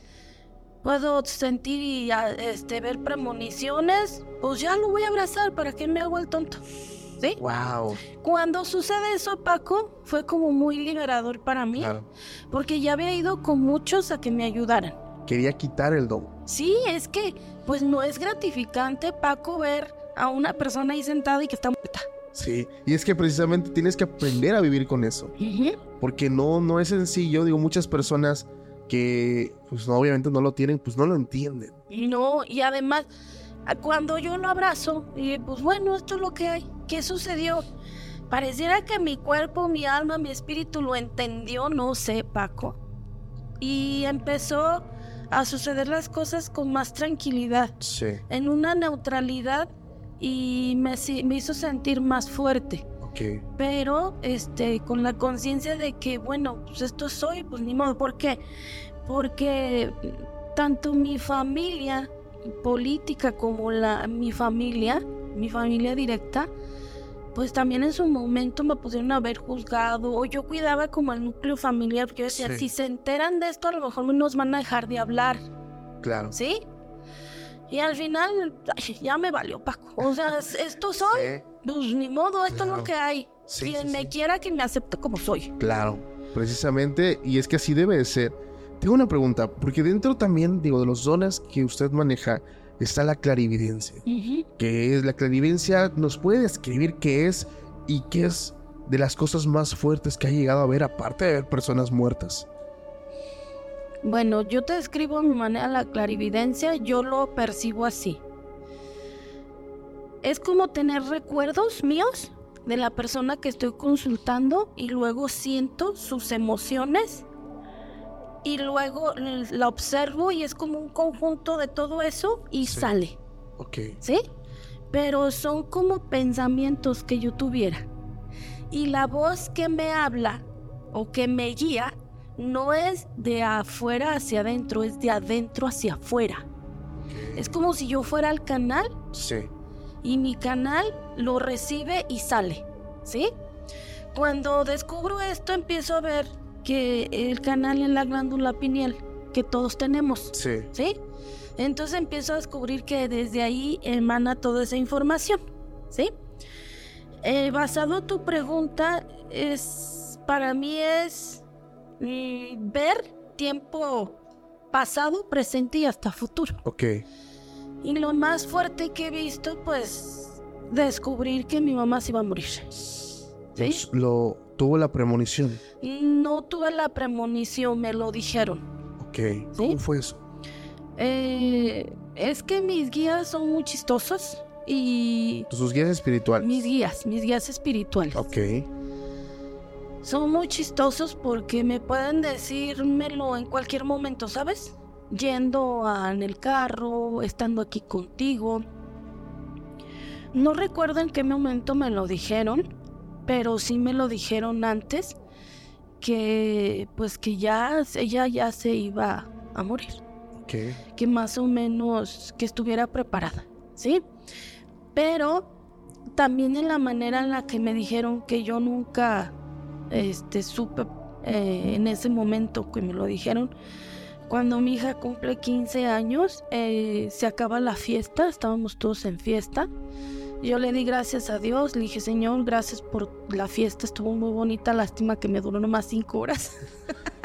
puedo sentir y ah, este, ver premoniciones, pues ya lo voy a abrazar, ¿para qué me hago el tonto? ¿Sí? Wow. Cuando sucede eso, Paco, fue como muy liberador para mí, Claro. porque ya había ido con muchos a que me ayudaran. Quería quitar el don. Sí, es que pues no es gratificante, Paco, ver a una persona ahí sentada y que está muerta. Sí. Y es que precisamente tienes que aprender a vivir con eso. porque no, no es sencillo. Digo, muchas personas que, pues no, obviamente no lo tienen, pues no lo entienden. No, y además, cuando yo lo abrazo, y pues bueno, esto es lo que hay. ¿Qué sucedió? Pareciera que mi cuerpo, mi alma, mi espíritu lo entendió, no sé, Paco. Y empezó a suceder las cosas con más tranquilidad, Sí. en una neutralidad y me, me hizo sentir más fuerte. Ok. pero este con la conciencia de que bueno pues esto soy pues ni modo ¿por qué? porque tanto mi familia política como la mi familia mi familia directa pues también en su momento me pudieron haber juzgado o yo cuidaba como el núcleo familiar porque yo decía Sí. si se enteran de esto a lo mejor nos van a dejar de hablar Claro. ¿sí? y al final ay, ya me valió Paco o sea es- esto soy Sí. pues ni modo, esto es Claro. lo que hay. Sí, Quien me quiera que me acepte como soy. Claro, precisamente, y es que así debe de ser. Tengo una pregunta, porque dentro también, digo, de los dones que usted maneja, está la clarividencia. Que es la clarividencia, nos puede describir qué es y qué es de las cosas más fuertes que ha llegado a ver, aparte de ver personas muertas. Bueno, yo te describo a mi manera la clarividencia, yo lo percibo así. Es como tener recuerdos míos de la persona que estoy consultando y luego siento sus emociones y luego la observo y es como un conjunto de todo eso y Sí. sale. Ok, ¿sí? Pero son como pensamientos que yo tuviera. Y la voz que me habla o que me guía no es de afuera hacia adentro, es de adentro hacia afuera. Es como si yo fuera al canal sí, y mi canal lo recibe y sale, ¿sí? Cuando descubro esto empiezo a ver que el canal en la glándula pineal que todos tenemos, sí, ¿sí? Entonces empiezo a descubrir que desde ahí emana toda esa información, ¿sí? Eh, basado en tu pregunta, es, para mí es mm, ver tiempo pasado, presente y hasta futuro. Ok. Y lo más fuerte que he visto, pues, descubrir que mi mamá se iba a morir. ¿Sí? Lo, tuvo la premonición. No tuve la premonición, me lo dijeron. Ok. ¿Cómo fue eso? Eh, es que mis guías son muy chistosos y... Sus guías espirituales. Mis guías, mis guías espirituales. Ok. Son muy chistosos porque me pueden decírmelo en cualquier momento, ¿sabes? Yendo a- en el carro, estando aquí contigo. No recuerdo en qué momento me lo dijeron, pero sí me lo dijeron antes que pues que ya ella ya se iba a morir que más o menos que estuviera preparada, ¿sí? Pero también en la manera en la que me dijeron que yo nunca este, supe eh, en ese momento que me lo dijeron, cuando mi hija cumple 15 años, eh, se acaba la fiesta, estábamos todos en fiesta. Yo le di gracias a Dios, le dije, Señor, gracias por la fiesta, estuvo muy bonita, lástima que me duró nomás cinco horas.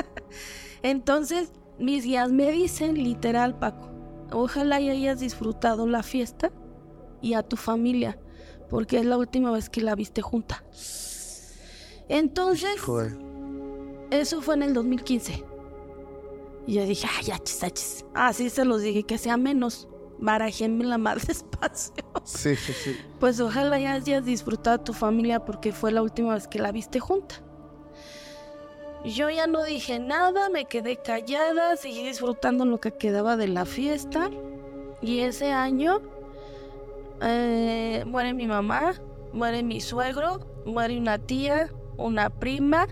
Entonces, mis guías me dicen, literal, Paco, ojalá y hayas disfrutado la fiesta y a tu familia, porque es la última vez que la viste junta. Entonces, Joder. eso fue en el 2015. Y yo dije, ay, achis, achis. Así se los dije, que sea menos. Barajéme la más despacio. Sí, sí, sí. Pues ojalá ya hayas disfrutado a tu familia porque fue la última vez que la viste junta. Yo ya no dije nada, me quedé callada, seguí disfrutando lo que quedaba de la fiesta. Y ese año eh, muere mi mamá, muere mi suegro, muere una tía, una prima,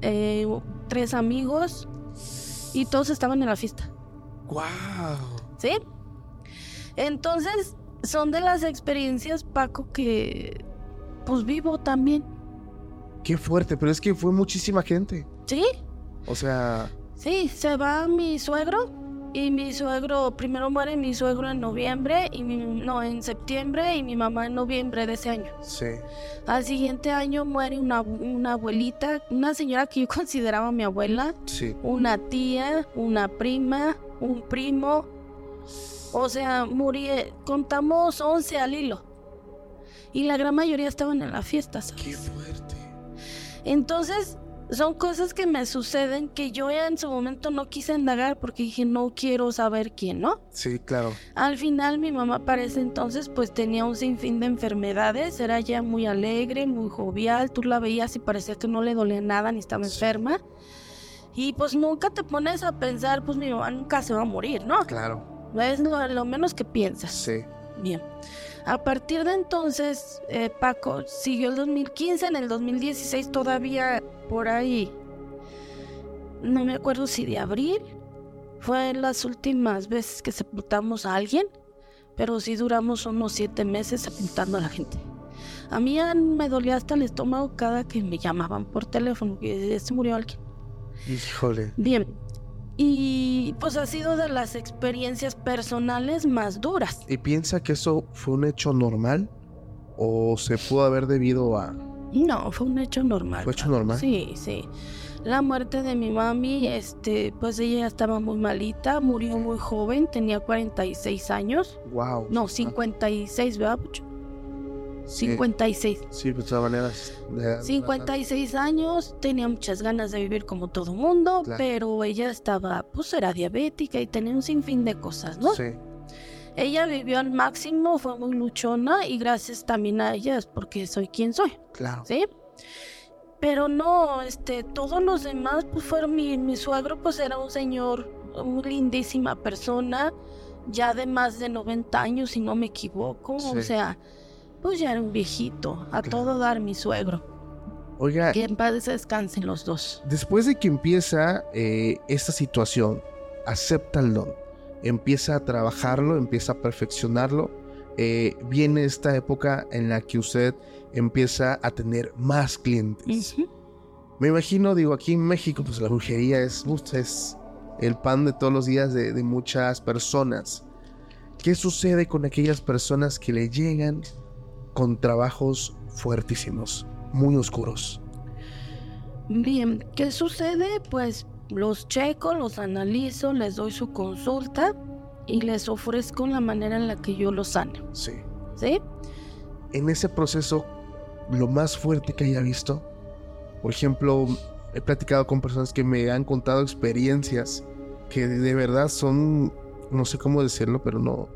eh, tres amigos y todos estaban en la fiesta. ¡Wow! ¿Sí? Entonces, son de las experiencias, Paco, que pues vivo también. Qué fuerte, pero es que fue muchísima gente. ¿Sí? O sea, Sí, se va mi suegro y mi suegro, primero muere mi suegro en noviembre y mi- no, en septiembre y mi mamá en noviembre de ese año. sí. Al siguiente año muere una, una abuelita, una señora que yo consideraba mi abuela, Sí. una tía, una prima, un primo. O sea, morí, contamos 11 al hilo. Y la gran mayoría estaban en la fiesta, ¿sabes? Qué fuerte. Entonces, son cosas que me suceden que yo en su momento no quise indagar porque dije, no quiero saber quién, ¿no? Sí, claro. Al final mi mamá para ese entonces pues tenía un sinfín de enfermedades, era ya muy alegre, muy jovial, tú la veías y parecía que no le dolía nada ni estaba Sí. enferma. Y pues nunca te pones a pensar, pues mi mamá nunca se va a morir, ¿no? Claro. Es lo, lo menos que piensas. Sí. Bien. A partir de entonces, eh, Paco siguió el 2015, en el 2016 todavía por ahí, no me acuerdo si de abril, fue las últimas veces que sepultamos a alguien, pero sí duramos unos siete meses sepultando a la gente. A mí me dolía hasta el estómago cada que me llamaban por teléfono, que se murió alguien. Híjole. Bien. Y pues ha sido de las experiencias personales más duras. ¿Y piensa que eso fue un hecho normal? ¿O se pudo haber debido a... No, fue un hecho normal. ¿Fue hecho normal? Sí, sí. La muerte de mi mami, este, pues ella estaba muy malita, murió muy joven, tenía 46 años. Wow. No, 56, ¿verdad, Pucho? 56. Sí, pues de todas maneras. de- 56 años, tenía muchas ganas de vivir como todo mundo, Claro. pero ella estaba, pues era diabética y tenía un sinfín de cosas, ¿no? Sí. Ella vivió al máximo, fue muy luchona y gracias también a ella es porque soy quien soy. Claro. ¿sí? Pero no, este, todos los demás, pues fueron mi, mi suegro, pues era un señor, una lindísima persona, ya de más de 90 años, si no me equivoco, Sí. o sea, pues ya era un viejito, a todo dar mi suegro. Oiga, Que en paz descansen los dos. después de que empieza eh, esta situación, acepta el don, empieza a trabajarlo, empieza a perfeccionarlo, eh, viene esta época en la que usted empieza a tener más clientes. Ujú. Me imagino, digo, aquí en México, pues la brujería es, es el pan de todos los días de, de muchas personas. ¿Qué sucede con aquellas personas que le llegan con trabajos fuertísimos, muy oscuros? Bien, ¿qué sucede? Pues los checo, los analizo, les doy su consulta y les ofrezco la manera en la que yo los sano. Sí. ¿Sí? En ese proceso, lo más fuerte que haya visto, por ejemplo, he platicado con personas que me han contado experiencias que de verdad son, no sé cómo decirlo, pero no,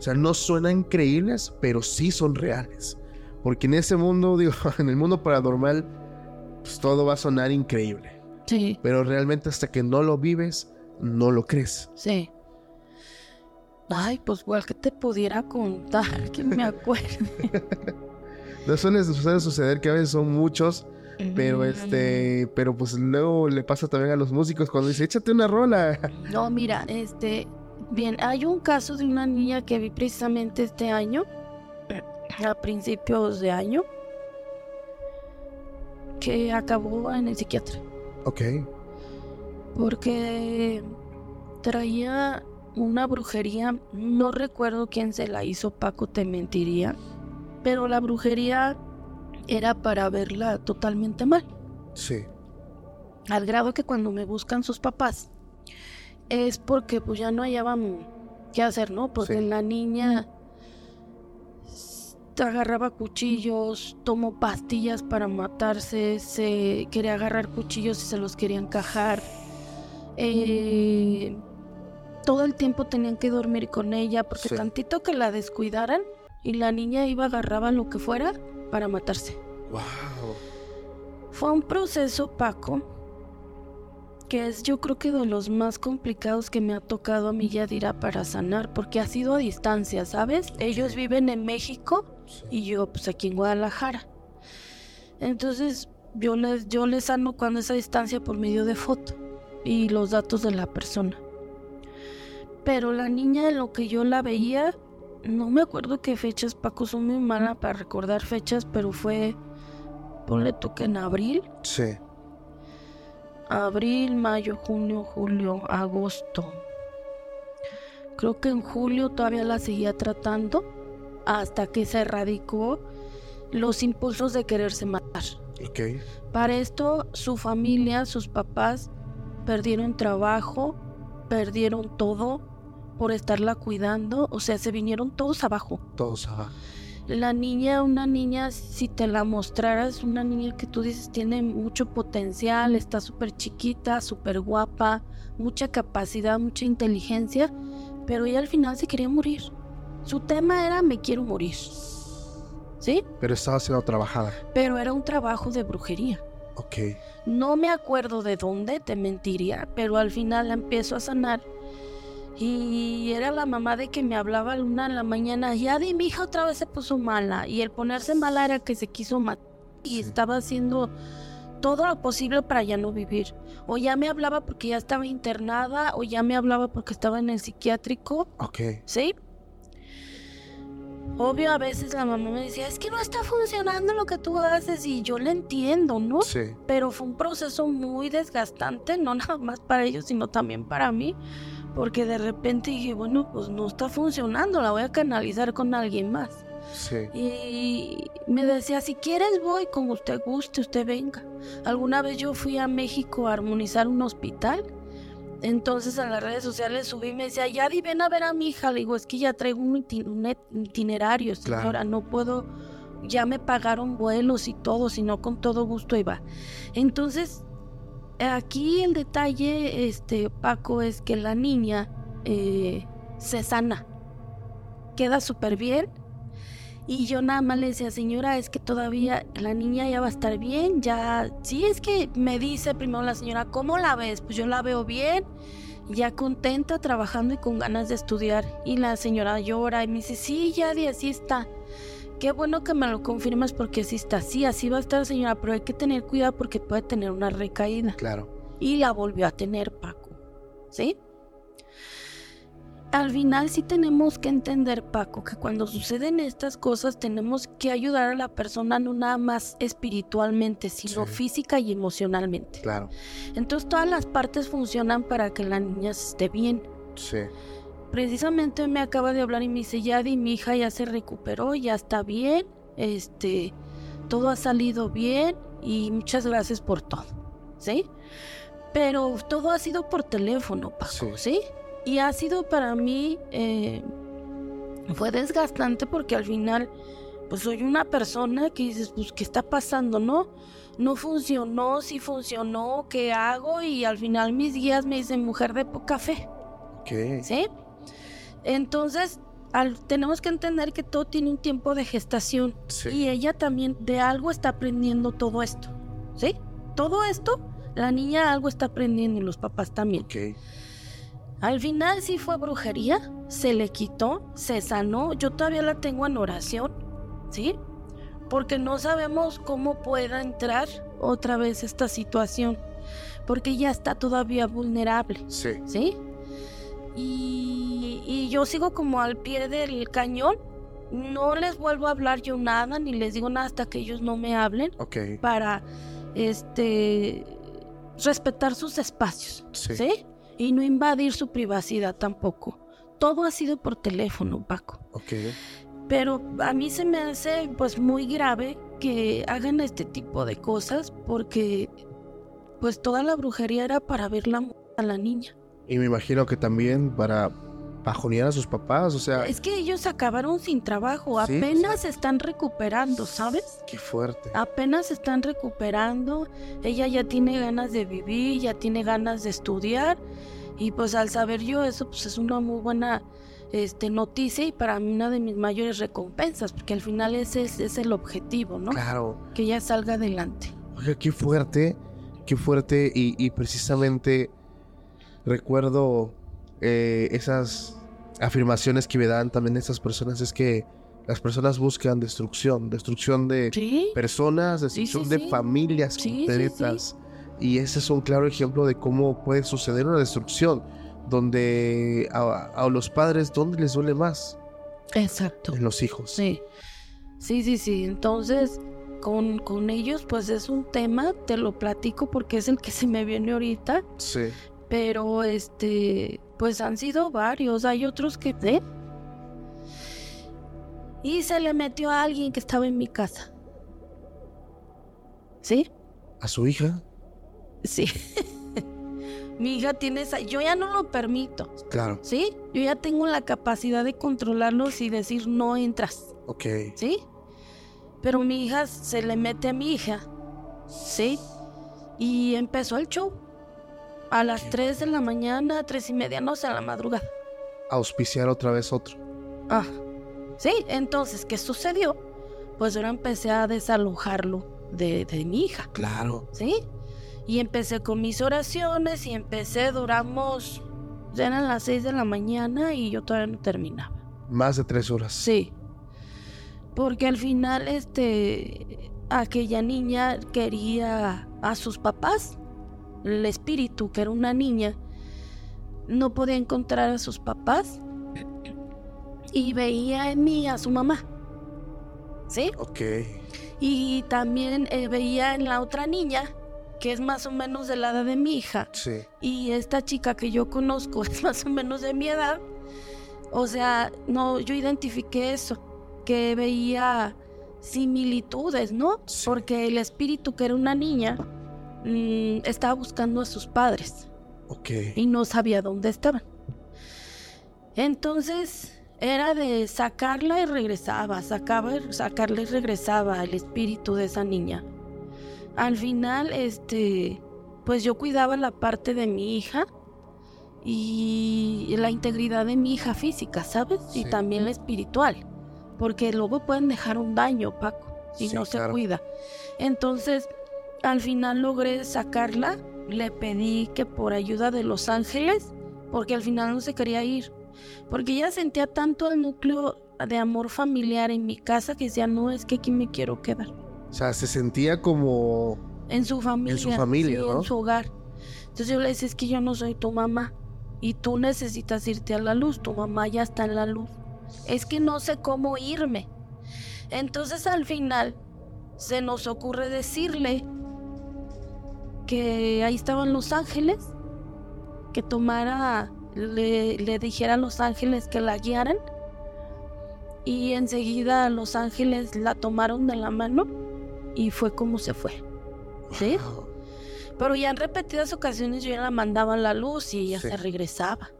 o sea, no suenan creíbles, pero sí son reales. Porque en ese mundo, digo, en el mundo paranormal, pues todo va a sonar increíble. Sí. Pero realmente hasta que no lo vives, no lo crees. Sí. Ay, pues igual que te pudiera contar, que me acuerde. no suele, suele suceder que a veces son muchos, pero este, pero pues luego le pasa también a los músicos cuando dice, échate una rola. No, mira, este, bien, hay un caso de una niña que vi precisamente este año, a principios de año, que acabó en el psiquiatra. Ok. Porque traía una brujería, no recuerdo quién se la hizo, Paco te mentiría, pero la brujería era para verla totalmente mal. Sí. Al grado que cuando me buscan sus papás es porque pues ya no hallaban qué hacer, ¿no? Porque Sí. la niña agarraba cuchillos, tomó pastillas para matarse, se quería agarrar cuchillos y se los quería encajar. Eh, todo el tiempo tenían que dormir con ella porque Sí. tantito que la descuidaran y la niña iba agarraba lo que fuera para matarse. Wow. Fue un proceso, Paco, que es yo creo que de los más complicados que me ha tocado a mí Yadira para sanar, porque ha sido a distancia, ¿sabes? Ellos viven en México y yo pues aquí en Guadalajara. Entonces yo les, yo les sano cuando es a distancia por medio de foto y los datos de la persona. Pero la niña en lo que yo la veía, no me acuerdo qué fechas, Paco, soy muy mala para recordar fechas, pero fue, ponle tú que en abril, Sí. Abril, mayo, junio, julio, agosto. Creo que en julio todavía la seguía tratando hasta que se erradicó los impulsos de quererse matar. Ok. Para esto, su familia, sus papás, perdieron trabajo, perdieron todo por estarla cuidando, o sea, se vinieron todos abajo. Todos abajo. La niña, una niña, si te la mostraras, una niña que tú dices tiene mucho potencial, está súper chiquita, súper guapa, mucha capacidad, mucha inteligencia, pero ella al final se quería morir. Su tema era me quiero morir. ¿Sí? Pero estaba siendo trabajada. Pero era un trabajo de brujería. Ok. No me acuerdo de dónde, te mentiría, pero al final la empiezo a sanar. Y era la mamá de que me hablaba a la una de la mañana, ya di mi hija otra vez se puso mala. Y el ponerse mala era que se quiso matar y Sí. estaba haciendo todo lo posible para ya no vivir. O ya me hablaba porque ya estaba internada, o ya me hablaba porque estaba en el psiquiátrico, Ok. ¿sí? Obvio, a veces la mamá me decía, es que no está funcionando lo que tú haces y yo le entiendo, ¿no? Sí. pero fue un proceso muy desgastante, no nada más para ellos, sino también para mí, porque de repente dije, bueno, pues no está funcionando, la voy a canalizar con alguien más. Sí. Y me decía, si quieres voy, como usted guste, usted venga. Alguna vez yo fui a México a armonizar un hospital, entonces a las redes sociales subí y me decía, Yadi, ven a ver a mi hija. Le digo, es que ya traigo un un itinerario, Claro. señora, no puedo, ya me pagaron vuelos y todo, sino con todo gusto iba. Entonces, aquí el detalle, este, Paco, es que la niña eh, se sana, queda súper bien. Y yo nada más le decía, señora, es que todavía la niña ya va a estar bien, ya... Sí, es que me dice primero la señora, ¿cómo la ves? Pues yo la veo bien, ya contenta, trabajando y con ganas de estudiar. Y la señora llora y me dice, sí, ya así está. Qué bueno que me lo confirmas porque así está. Sí, así va a estar señora, pero hay que tener cuidado porque puede tener una recaída. Claro. Y la volvió a tener Paco. ¿Sí? Al final sí tenemos que entender, Paco, que cuando suceden estas cosas tenemos que ayudar a la persona no nada más espiritualmente, sino Sí. física y emocionalmente. Claro. Entonces todas las partes funcionan para que la niña esté bien. Sí. Precisamente me acaba de hablar y me dice, Yadi, mi hija ya se recuperó, ya está bien, este, todo ha salido bien y muchas gracias por todo. ¿sí? Pero todo ha sido por teléfono, Paco, ¿sí? Y ha sido para mí, eh, fue desgastante porque al final, pues soy una persona que dices, pues, ¿qué está pasando, no? No funcionó, sí funcionó, ¿qué hago? Y al final mis guías me dicen, mujer de poca fe. ¿Qué? ¿Sí? Entonces, tenemos que entender que todo tiene un tiempo de gestación. Y ella también de algo está aprendiendo todo esto. ¿Sí? Todo esto, la niña algo está aprendiendo y los papás también. Al final sí fue brujería, se le quitó, se sanó. Yo todavía la tengo en oración, ¿sí? Porque no sabemos cómo pueda entrar otra vez esta situación. Porque ella está todavía vulnerable. Sí. ¿Sí? Y, yo sigo como al pie del cañón. No les vuelvo a hablar yo nada, ni les digo nada hasta que ellos no me hablen. Para este respetar sus espacios. Sí. Y no invadir su privacidad tampoco. Todo ha sido por teléfono, Paco. Pero a mí se me hace pues muy grave que hagan este tipo de cosas porque pues toda la brujería era para verla a la niña. Y me imagino que también para bajonear a sus papás, o sea... Es que ellos acabaron sin trabajo, apenas se están recuperando, ¿sabes? Qué fuerte. Apenas están recuperando, ella ya tiene ganas de vivir, ya tiene ganas de estudiar, y pues al saber yo eso, pues es una muy buena este, noticia y para mí una de mis mayores recompensas, porque al final ese es, el objetivo, ¿no? Claro. Que ella salga adelante. Oiga, qué fuerte, qué fuerte, y, y precisamente recuerdo eh, esas afirmaciones que me dan también esas personas, es que las personas buscan destrucción, destrucción de personas, destrucción de familias completas. Y ese es un claro ejemplo de cómo puede suceder una destrucción, donde a, los padres, ¿dónde les duele más? Exacto. En los hijos. Sí, sí, sí, sí. Entonces, con, con ellos, pues es un tema, te lo platico porque es el que se me viene ahorita. Sí pero este, pues han sido varios, hay otros que... ¿eh? Y se le metió a alguien que estaba en mi casa. ¿Sí? ¿A su hija? Sí. mi hija tiene esa... Yo ya no lo permito. Claro. ¿Sí? Yo ya tengo la capacidad de controlarlos y decir no entras. Ok. ¿Sí? Pero mi hija se le mete a mi hija. ¿Sí? Y empezó el show. A las 3 de la mañana, tres y media, no sé, a la madrugada. Auspiciar otra vez otro. Ah, sí, entonces, ¿qué sucedió? Pues yo empecé a desalojarlo de, de mi hija. Claro. ¿Sí? Y empecé con mis oraciones y empecé, duramos, ya eran las 6 de la mañana y yo todavía no terminaba. Más de tres horas. Sí. Porque al final, este, aquella niña quería a sus papás el espíritu, que era una niña, no podía encontrar a sus papás y veía en mí a su mamá. ¿Sí? Ok. Y también eh, veía en la otra niña, que es más o menos de la edad de mi hija. Sí. Y esta chica que yo conozco es más o menos de mi edad. O sea, no, yo identifiqué eso, que veía similitudes, ¿no? Porque el espíritu que era una niña Mm, estaba buscando a sus padres. Ok. Y no sabía dónde estaban. Entonces era de sacarla y regresaba, sacaba, sacarla y regresaba el espíritu de esa niña. Al final, este, pues yo cuidaba la parte de mi hija y la integridad de mi hija física, ¿sabes? Y también la espiritual, porque luego pueden dejar un daño, Paco, si no se cuida. Entonces, al final logré sacarla, le pedí que por ayuda de los ángeles, porque al final no se quería ir, porque ella sentía tanto el núcleo de amor familiar en mi casa que decía, no, es que aquí me quiero quedar. O sea, se sentía como... En su familia. En su familia, En su hogar. Entonces yo le decía, es que yo no soy tu mamá y tú necesitas irte a la luz, tu mamá ya está en la luz. Es que no sé cómo irme. Entonces al final se nos ocurre decirle que ahí estaban los ángeles, que tomara, le, le dijera a los ángeles que la guiaran. Y enseguida los ángeles la tomaron de la mano y fue como se fue. ¿Sí? Pero ya en repetidas ocasiones yo ya la mandaba a la luz y ella Sí. se regresaba.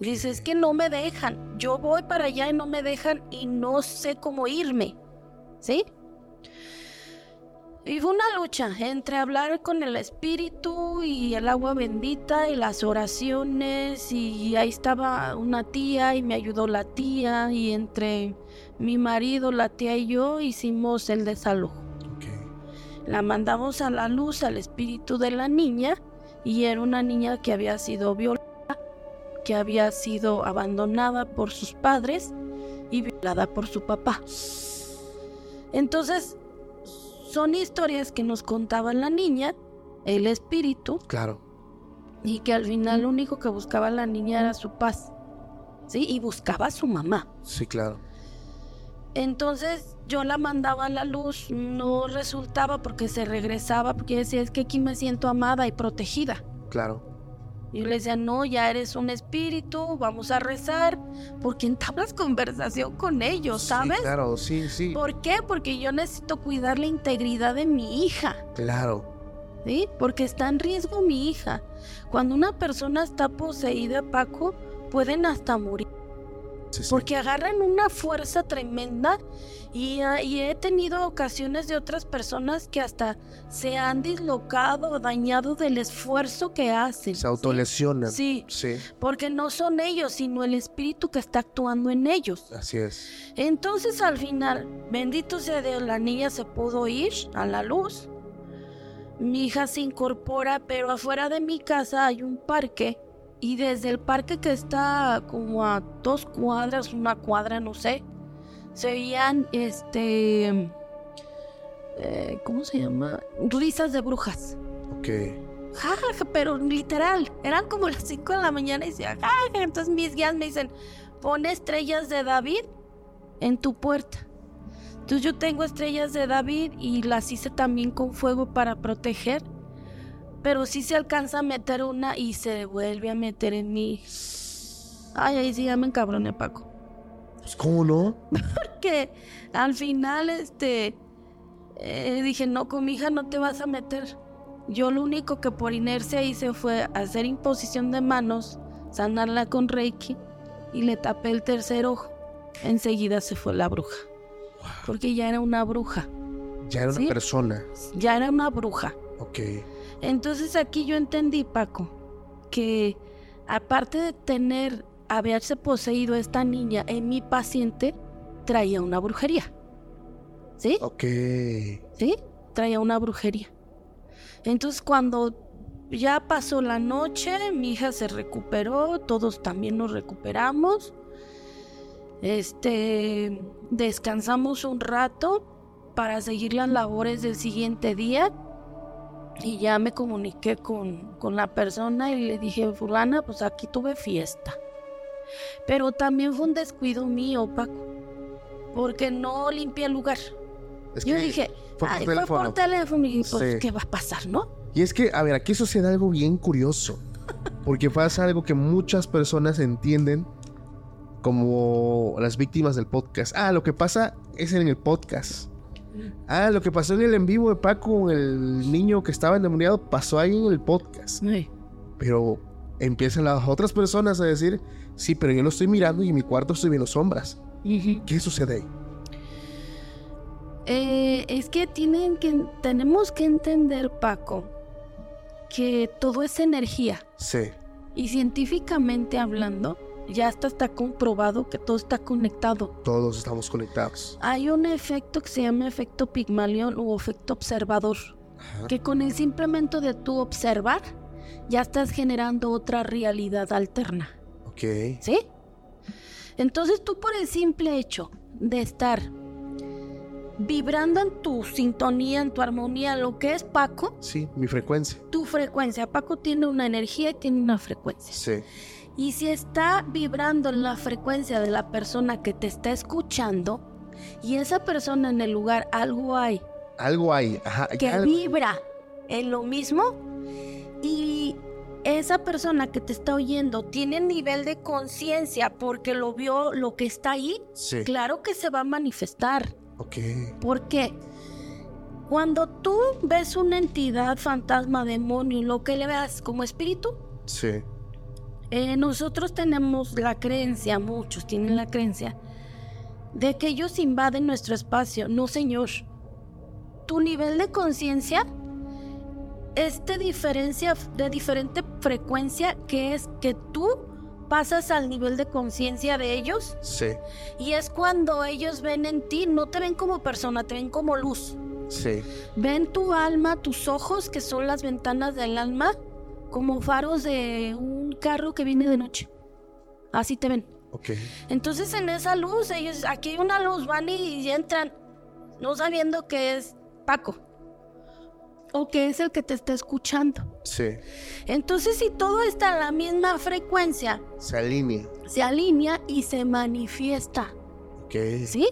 Dice, es que no me dejan. Yo voy para allá y no me dejan y no sé cómo irme. ¿Sí? Y fue una lucha entre hablar con el espíritu y el agua bendita y las oraciones y ahí estaba una tía y me ayudó la tía y entre mi marido, la tía y yo hicimos el desalojo. La mandamos a la luz al espíritu de la niña y era una niña que había sido violada, que había sido abandonada por sus padres y violada por su papá. Entonces, son historias que nos contaba la niña, el espíritu, Claro. y que al final lo único que buscaba la niña era su paz. ¿Sí? Y buscaba a su mamá. Sí, claro. Entonces yo la mandaba a la luz, no resultaba porque se regresaba, porque decía, es que aquí me siento amada y protegida. Claro. Y yo le decía, no, ya eres un espíritu, vamos a rezar, porque entablas conversación con ellos, ¿sabes? Sí, claro, sí, sí. ¿Por qué? Porque yo necesito cuidar la integridad de mi hija, Claro. ¿sí? Porque está en riesgo mi hija. Cuando una persona está poseída, Paco, pueden hasta morir. Sí, sí. Porque agarran una fuerza tremenda y, ah, y he tenido ocasiones de otras personas que hasta se han dislocado o dañado del esfuerzo que hacen. Se autolesionan. Sí, Sí, porque no son ellos, sino el espíritu que está actuando en ellos. así es. Entonces al final, bendito sea Dios, la niña se pudo ir a la luz. Mi hija se incorpora, pero afuera de mi casa hay un parque y desde el parque que está como a dos cuadras, una cuadra, no sé, se veían, este, eh, ¿cómo se llama? Risas de brujas. Ok. Ja, ja, pero literal, eran como las 5 de la mañana y decía, ja, ja. entonces mis guías me dicen, pon estrellas de David en tu puerta. Entonces yo tengo estrellas de David y las hice también con fuego para proteger, pero sí se alcanza a meter una y se vuelve a meter en mí. Ay, ahí sí ya me encabroné, Paco. Pues, ¿Cómo no? Que al final, este, eh, dije, no, con mi hija no te vas a meter. Yo lo único que por inercia hice fue hacer imposición de manos, sanarla con Reiki y le tapé el tercer ojo. Enseguida se fue la bruja. Porque ya era una bruja. Ya era una persona. Ya era una bruja. Ok. Entonces aquí yo entendí, Paco, que aparte de tener, haberse poseído esta niña en mi paciente, traía una brujería. ¿Sí? Ok. ¿Sí? Traía una brujería. Entonces cuando ya pasó la noche, mi hija se recuperó, todos también nos recuperamos. Este, descansamos un rato para seguir las labores del siguiente día. Y ya me comuniqué con, con la persona y le dije, fulana, pues aquí tuve fiesta. Pero también fue un descuido mío, Paco, porque no limpié el lugar. Es Yo dije, fue por "Ay, fue teléfono". por teléfono. Y pues, Sí. ¿qué va a pasar, no? Y es que, a ver, aquí sucede algo bien curioso. Porque pasa algo que muchas personas entienden como las víctimas del podcast. Ah, lo que pasa es en el podcast. Ah, lo que pasó en el en vivo de Paco, el niño que estaba endemoniado, pasó ahí en el podcast. Sí. Pero empiezan las otras personas a decir, sí, pero yo lo estoy mirando y en mi cuarto estoy viendo sombras. ¿Qué sucede ahí? Eh, es que tienen que, tenemos que entender, Paco, que todo es energía. Sí, Y científicamente hablando, ya hasta está comprobado que todo está conectado. todos estamos conectados. Hay un efecto que se llama efecto Pigmalión o efecto observador, Ajá. que con el simplemente de tú observar, ya estás generando otra realidad alterna. Ok. ¿Sí? Entonces tú por el simple hecho de estar vibrando en tu sintonía, en tu armonía, lo que es Paco, Sí, mi frecuencia. tu frecuencia. Paco tiene una energía y tiene una frecuencia. Sí. Y si está vibrando en la frecuencia de la persona que te está escuchando, y esa persona en el lugar algo hay Algo hay. Ajá. que algo. vibra en lo mismo, y esa persona que te está oyendo tiene nivel de conciencia porque lo vio, lo que está ahí, Sí. claro que se va a manifestar. Ok. ¿Por qué? Cuando tú ves una entidad, fantasma, demonio, lo que le veas como espíritu, Sí. Eh, nosotros tenemos la creencia, muchos tienen la creencia, de que ellos invaden nuestro espacio. No, señor. Tu nivel de conciencia es de, diferencia, de diferente frecuencia, que es que tú pasas al nivel de conciencia de ellos Sí. y es cuando ellos ven en ti, no te ven como persona, te ven como luz. Sí. Ven tu alma, tus ojos, que son las ventanas del alma, como faros de un carro que viene de noche. Así te ven. Ok. Entonces en esa luz, ellos, aquí hay una luz, van y entran, no sabiendo que es Paco. O que es el que te está escuchando. Sí. Entonces si todo está en la misma frecuencia, Se alinea. se alinea y se manifiesta. Ok. ¿Sí?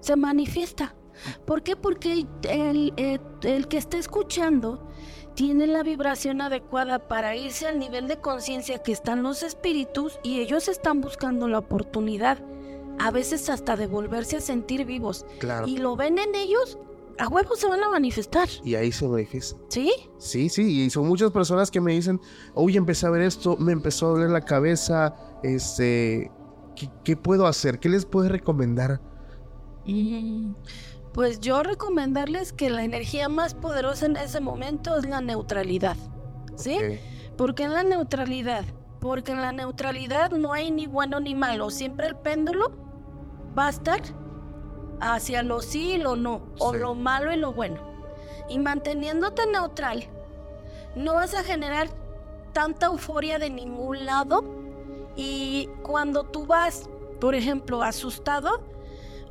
Se manifiesta. ¿Por qué? Porque el, el- el que está escuchando tiene la vibración adecuada para irse al nivel de conciencia que están los espíritus y ellos están buscando la oportunidad, a veces hasta de volverse a sentir vivos. Claro. Y lo ven en ellos, a huevo se van a manifestar. Y ahí se manifiesta. ¿Sí? Sí, sí, y son muchas personas que me dicen, oye, empecé a ver esto, me empezó a doler la cabeza, este, ¿qué, qué puedo hacer? ¿Qué les puedes recomendar? Pues yo recomendarles que la energía más poderosa en ese momento es la neutralidad. ¿Sí? Ok, ¿Por qué en la neutralidad? Porque en la neutralidad no hay ni bueno ni malo. Siempre el péndulo va a estar hacia lo sí y lo no, o lo malo y lo bueno. Y manteniéndote neutral, no vas a generar tanta euforia de ningún lado. Y cuando tú vas, por ejemplo, asustado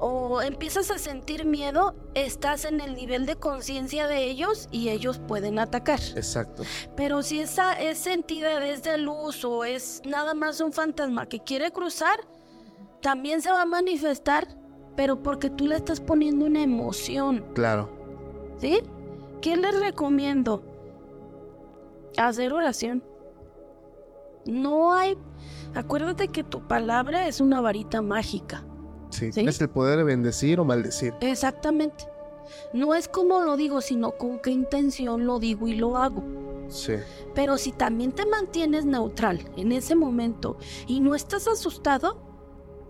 o empiezas a sentir miedo, estás en el nivel de conciencia de ellos y ellos pueden atacar. Exacto. Pero si esa, esa entidad es de luz o es nada más un fantasma que quiere cruzar, también se va a manifestar, pero porque tú le estás poniendo una emoción, Claro. ¿sí? ¿Qué les recomiendo? Hacer oración. No hay... Acuérdate que tu palabra es una varita mágica. Sí. ¿Sí? Tienes el poder de bendecir o maldecir. Exactamente. No es como lo digo, sino con qué intención lo digo y lo hago. Sí. Pero si también te mantienes neutral en ese momento y no estás asustado,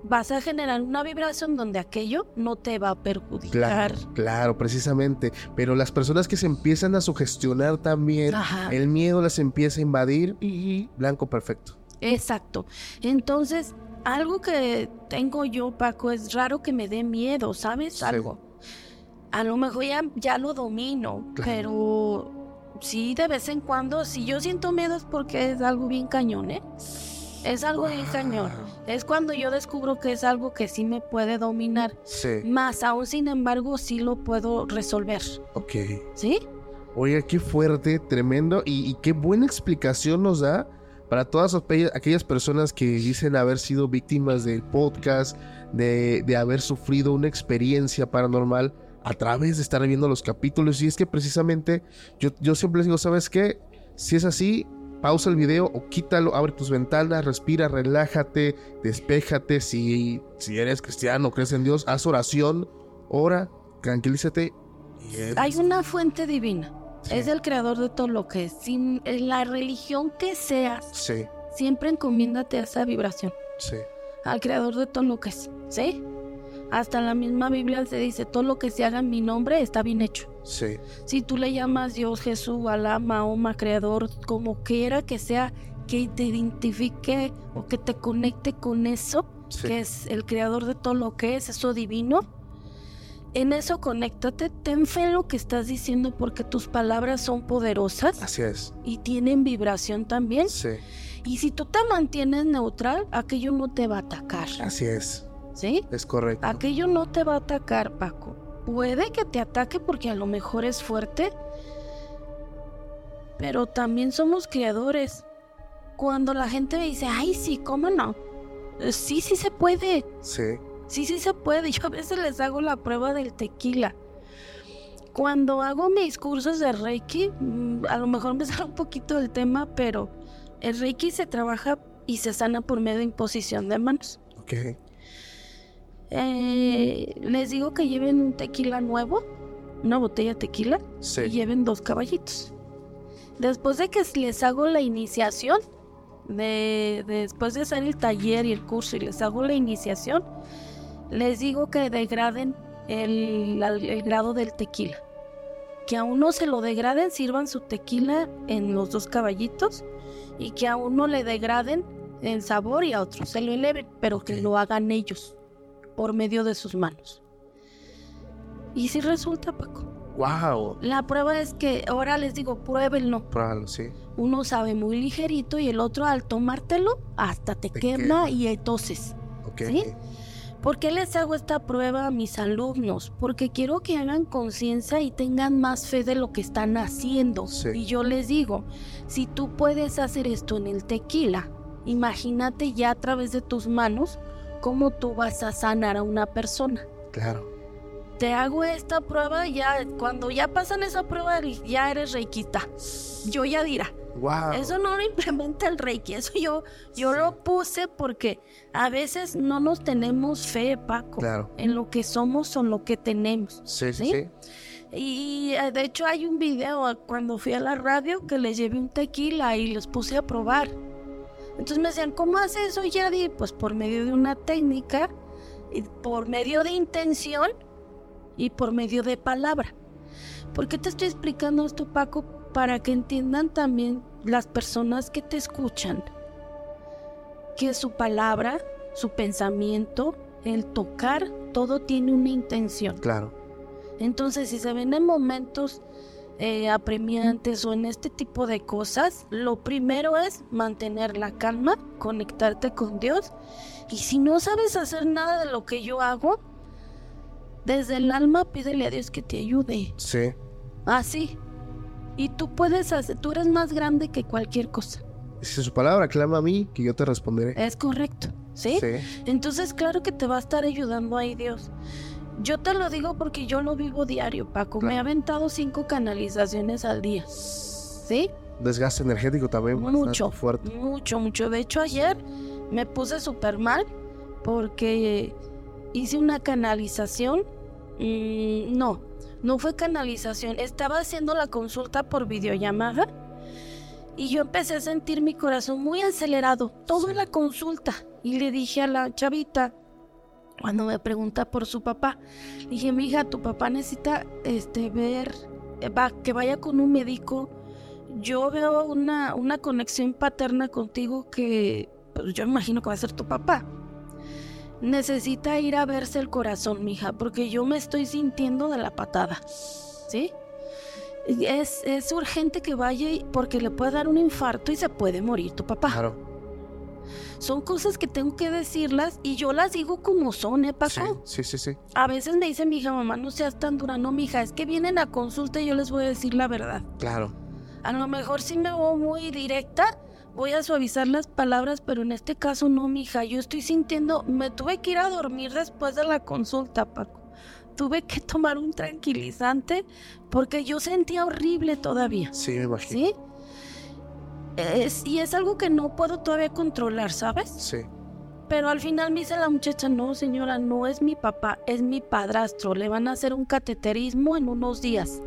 vas a generar una vibración donde aquello no te va a perjudicar. Claro, claro, precisamente. Pero las personas que se empiezan a sugestionar también, Ajá. el miedo las empieza a invadir, Ujú. blanco perfecto. Exacto. Entonces, algo que tengo yo, Paco, es raro que me dé miedo, ¿sabes? Sí. Algo. A lo mejor ya, ya lo domino, Claro. pero sí, de vez en cuando, si yo siento miedo es porque es algo bien cañón, ¿eh? Es algo bien cañón. Es cuando yo descubro que es algo que sí me puede dominar. Sí. Más aún, sin embargo, sí lo puedo resolver. Ok. ¿Sí? Oiga, qué fuerte, tremendo y, y qué buena explicación nos da para todas aquellas- personas que dicen haber sido víctimas del podcast, de, haber sufrido una experiencia paranormal a través de estar viendo los capítulos. Y es que precisamente yo, yo siempre les digo, ¿sabes qué? Si es así, pausa el video o quítalo, abre tus ventanas, respira, relájate, despéjate. Si, si eres cristiano, crees en Dios, haz oración, ora, tranquilízate. Hay una fuente divina. Sí. Es el creador de todo lo que es. Sin la religión que seas, Sí, siempre encomiéndate a esa vibración. sí. Al creador de todo lo que es. ¿Sí? Hasta la misma Biblia se dice, todo lo que se haga en mi nombre está bien hecho. Sí, Si tú le llamas Dios, Jesús, Alá, Mahoma, Creador, como quiera que sea, que te identifique o que te conecte con eso, sí. que es el creador de todo lo que es, eso divino. En eso conéctate, ten fe en lo que estás diciendo porque tus palabras son poderosas Así es. y tienen vibración también. Sí, Y si tú te mantienes neutral, aquello no te va a atacar. así es. ¿Sí? Es correcto. Aquello no te va a atacar, Paco. Puede que te ataque porque a lo mejor es fuerte, pero también somos creadores. Cuando la gente me dice, ay, sí, ¿cómo no? Eh, Sí, sí se puede. Sí, Sí, sí se puede. Yo a veces les hago la prueba del tequila. Cuando hago mis cursos de Reiki, mm, a lo mejor me sale un poquito del tema, pero el Reiki se trabaja y se sana por medio de imposición de manos. ok. Eh, les digo que lleven un tequila nuevo una botella de tequila y Sí. lleven dos caballitos. Después de que les hago la iniciación, de, después de hacer el taller y el curso y les hago la iniciación, les digo que degraden el, grado del tequila. Que a uno se lo degraden, sirvan su tequila en los dos caballitos y que a uno le degraden el sabor y a otro se lo eleven, pero que lo hagan ellos por medio de sus manos. Y si resulta, Paco. Wow. La prueba es que ahora les digo, pruébenlo. Pruébalo, sí. Uno sabe muy ligerito y el otro al tomártelo hasta te, Te quema, quema. y entonces. Ok. ¿Sí? ¿Por qué les hago esta prueba a mis alumnos? Porque quiero que hagan conciencia y tengan más fe de lo que están haciendo. Sí. Y yo les digo, si tú puedes hacer esto en el tequila, imagínate ya a través de tus manos cómo tú vas a sanar a una persona. Claro. Te hago esta prueba ya, cuando ya pasan esa prueba, ya eres reikita. Yo ya dirá. Wow. Eso no lo implementa el Reiki, eso yo, yo Sí. lo puse porque a veces no nos tenemos fe, Paco, Claro. en lo que somos o en lo que tenemos. Sí, sí, ¿Sí? Y eh, de hecho hay un video cuando fui a la radio que les llevé un tequila y los puse a probar. Entonces me decían, ¿cómo hace eso, Yadi? Pues por medio de una técnica, y por medio de intención y por medio de palabra. ¿Por qué te estoy explicando esto, Paco? Para que entiendan también las personas que te escuchan que su palabra, su pensamiento, el tocar, todo tiene una intención. Claro. Entonces, si se ven en momentos eh, apremiantes o en este tipo de cosas, lo primero es mantener la calma, conectarte con Dios. Y si no sabes hacer nada de lo que yo hago, desde el alma pídele a Dios que te ayude. Sí. Así. Y tú puedes hacer, tú eres más grande que cualquier cosa. Si su palabra clama a mí, que yo te responderé. Es correcto. ¿Sí? Entonces, claro que te va a estar ayudando ahí Dios. Yo te lo digo porque yo lo vivo diario, Paco. Me he aventado cinco canalizaciones al día. ¿Sí? Desgaste energético también. Mucho. Fuerte. Mucho, mucho. De hecho, ayer me puse súper mal porque hice una canalización. Mm, no, no fue canalización. Estaba haciendo la consulta por videollamada y yo empecé a sentir mi corazón muy acelerado. Todo en la consulta. Y le dije a la chavita, cuando me pregunta por su papá, le dije, mi hija, tu papá necesita este, ver, eh, va, que vaya con un médico. Yo veo una, una conexión paterna contigo que pues, yo imagino que va a ser tu papá. Necesita ir a verse el corazón, mija, porque yo me estoy sintiendo de la patada. ¿Sí? Es, es urgente que vaya porque le puede dar un infarto y se puede morir tu papá. Claro. Son cosas que tengo que decirlas y yo las digo como son, ¿eh, Paco? sí, sí, sí. A veces me dice mi hija, mamá, no seas tan dura. No, mi hija, es que vienen a consulta y yo les voy a decir la verdad. Claro. A lo mejor sí me voy muy directa, voy a suavizar las palabras, pero en este caso no, mi hija. Yo estoy sintiendo, me tuve que ir a dormir después de la consulta, Paco. Tuve que tomar un tranquilizante porque yo sentía horrible todavía. Sí, me imagino. ¿Sí? Es- y es algo que no puedo todavía controlar, ¿sabes? Sí. Pero al final me dice la muchacha, no señora, no es mi papá, es mi padrastro. Le van a hacer un cateterismo en unos días.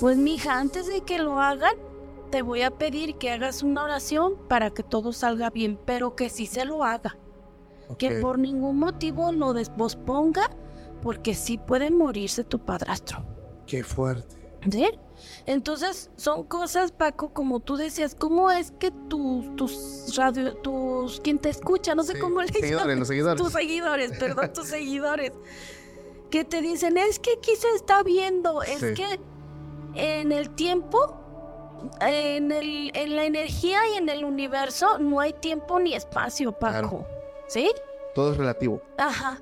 Pues mija, antes de que lo hagan, te voy a pedir que hagas una oración para que todo salga bien, pero que sí se lo haga. Que por ningún motivo lo posponga, porque sí puede morirse tu padrastro. Qué fuerte. ¿Sí? Entonces, son cosas, Paco, como tú decías, ¿cómo es que tus, tus radio, tus, quien te escucha, no sé Sí, cómo le seguidores, llaman, los seguidores. tus seguidores, perdón, tus seguidores, que te dicen, es que aquí se está viendo, es Sí. que en el tiempo, en, el, en la energía y en el universo no hay tiempo ni espacio, Paco, Claro. ¿sí? Todo es relativo. Ajá.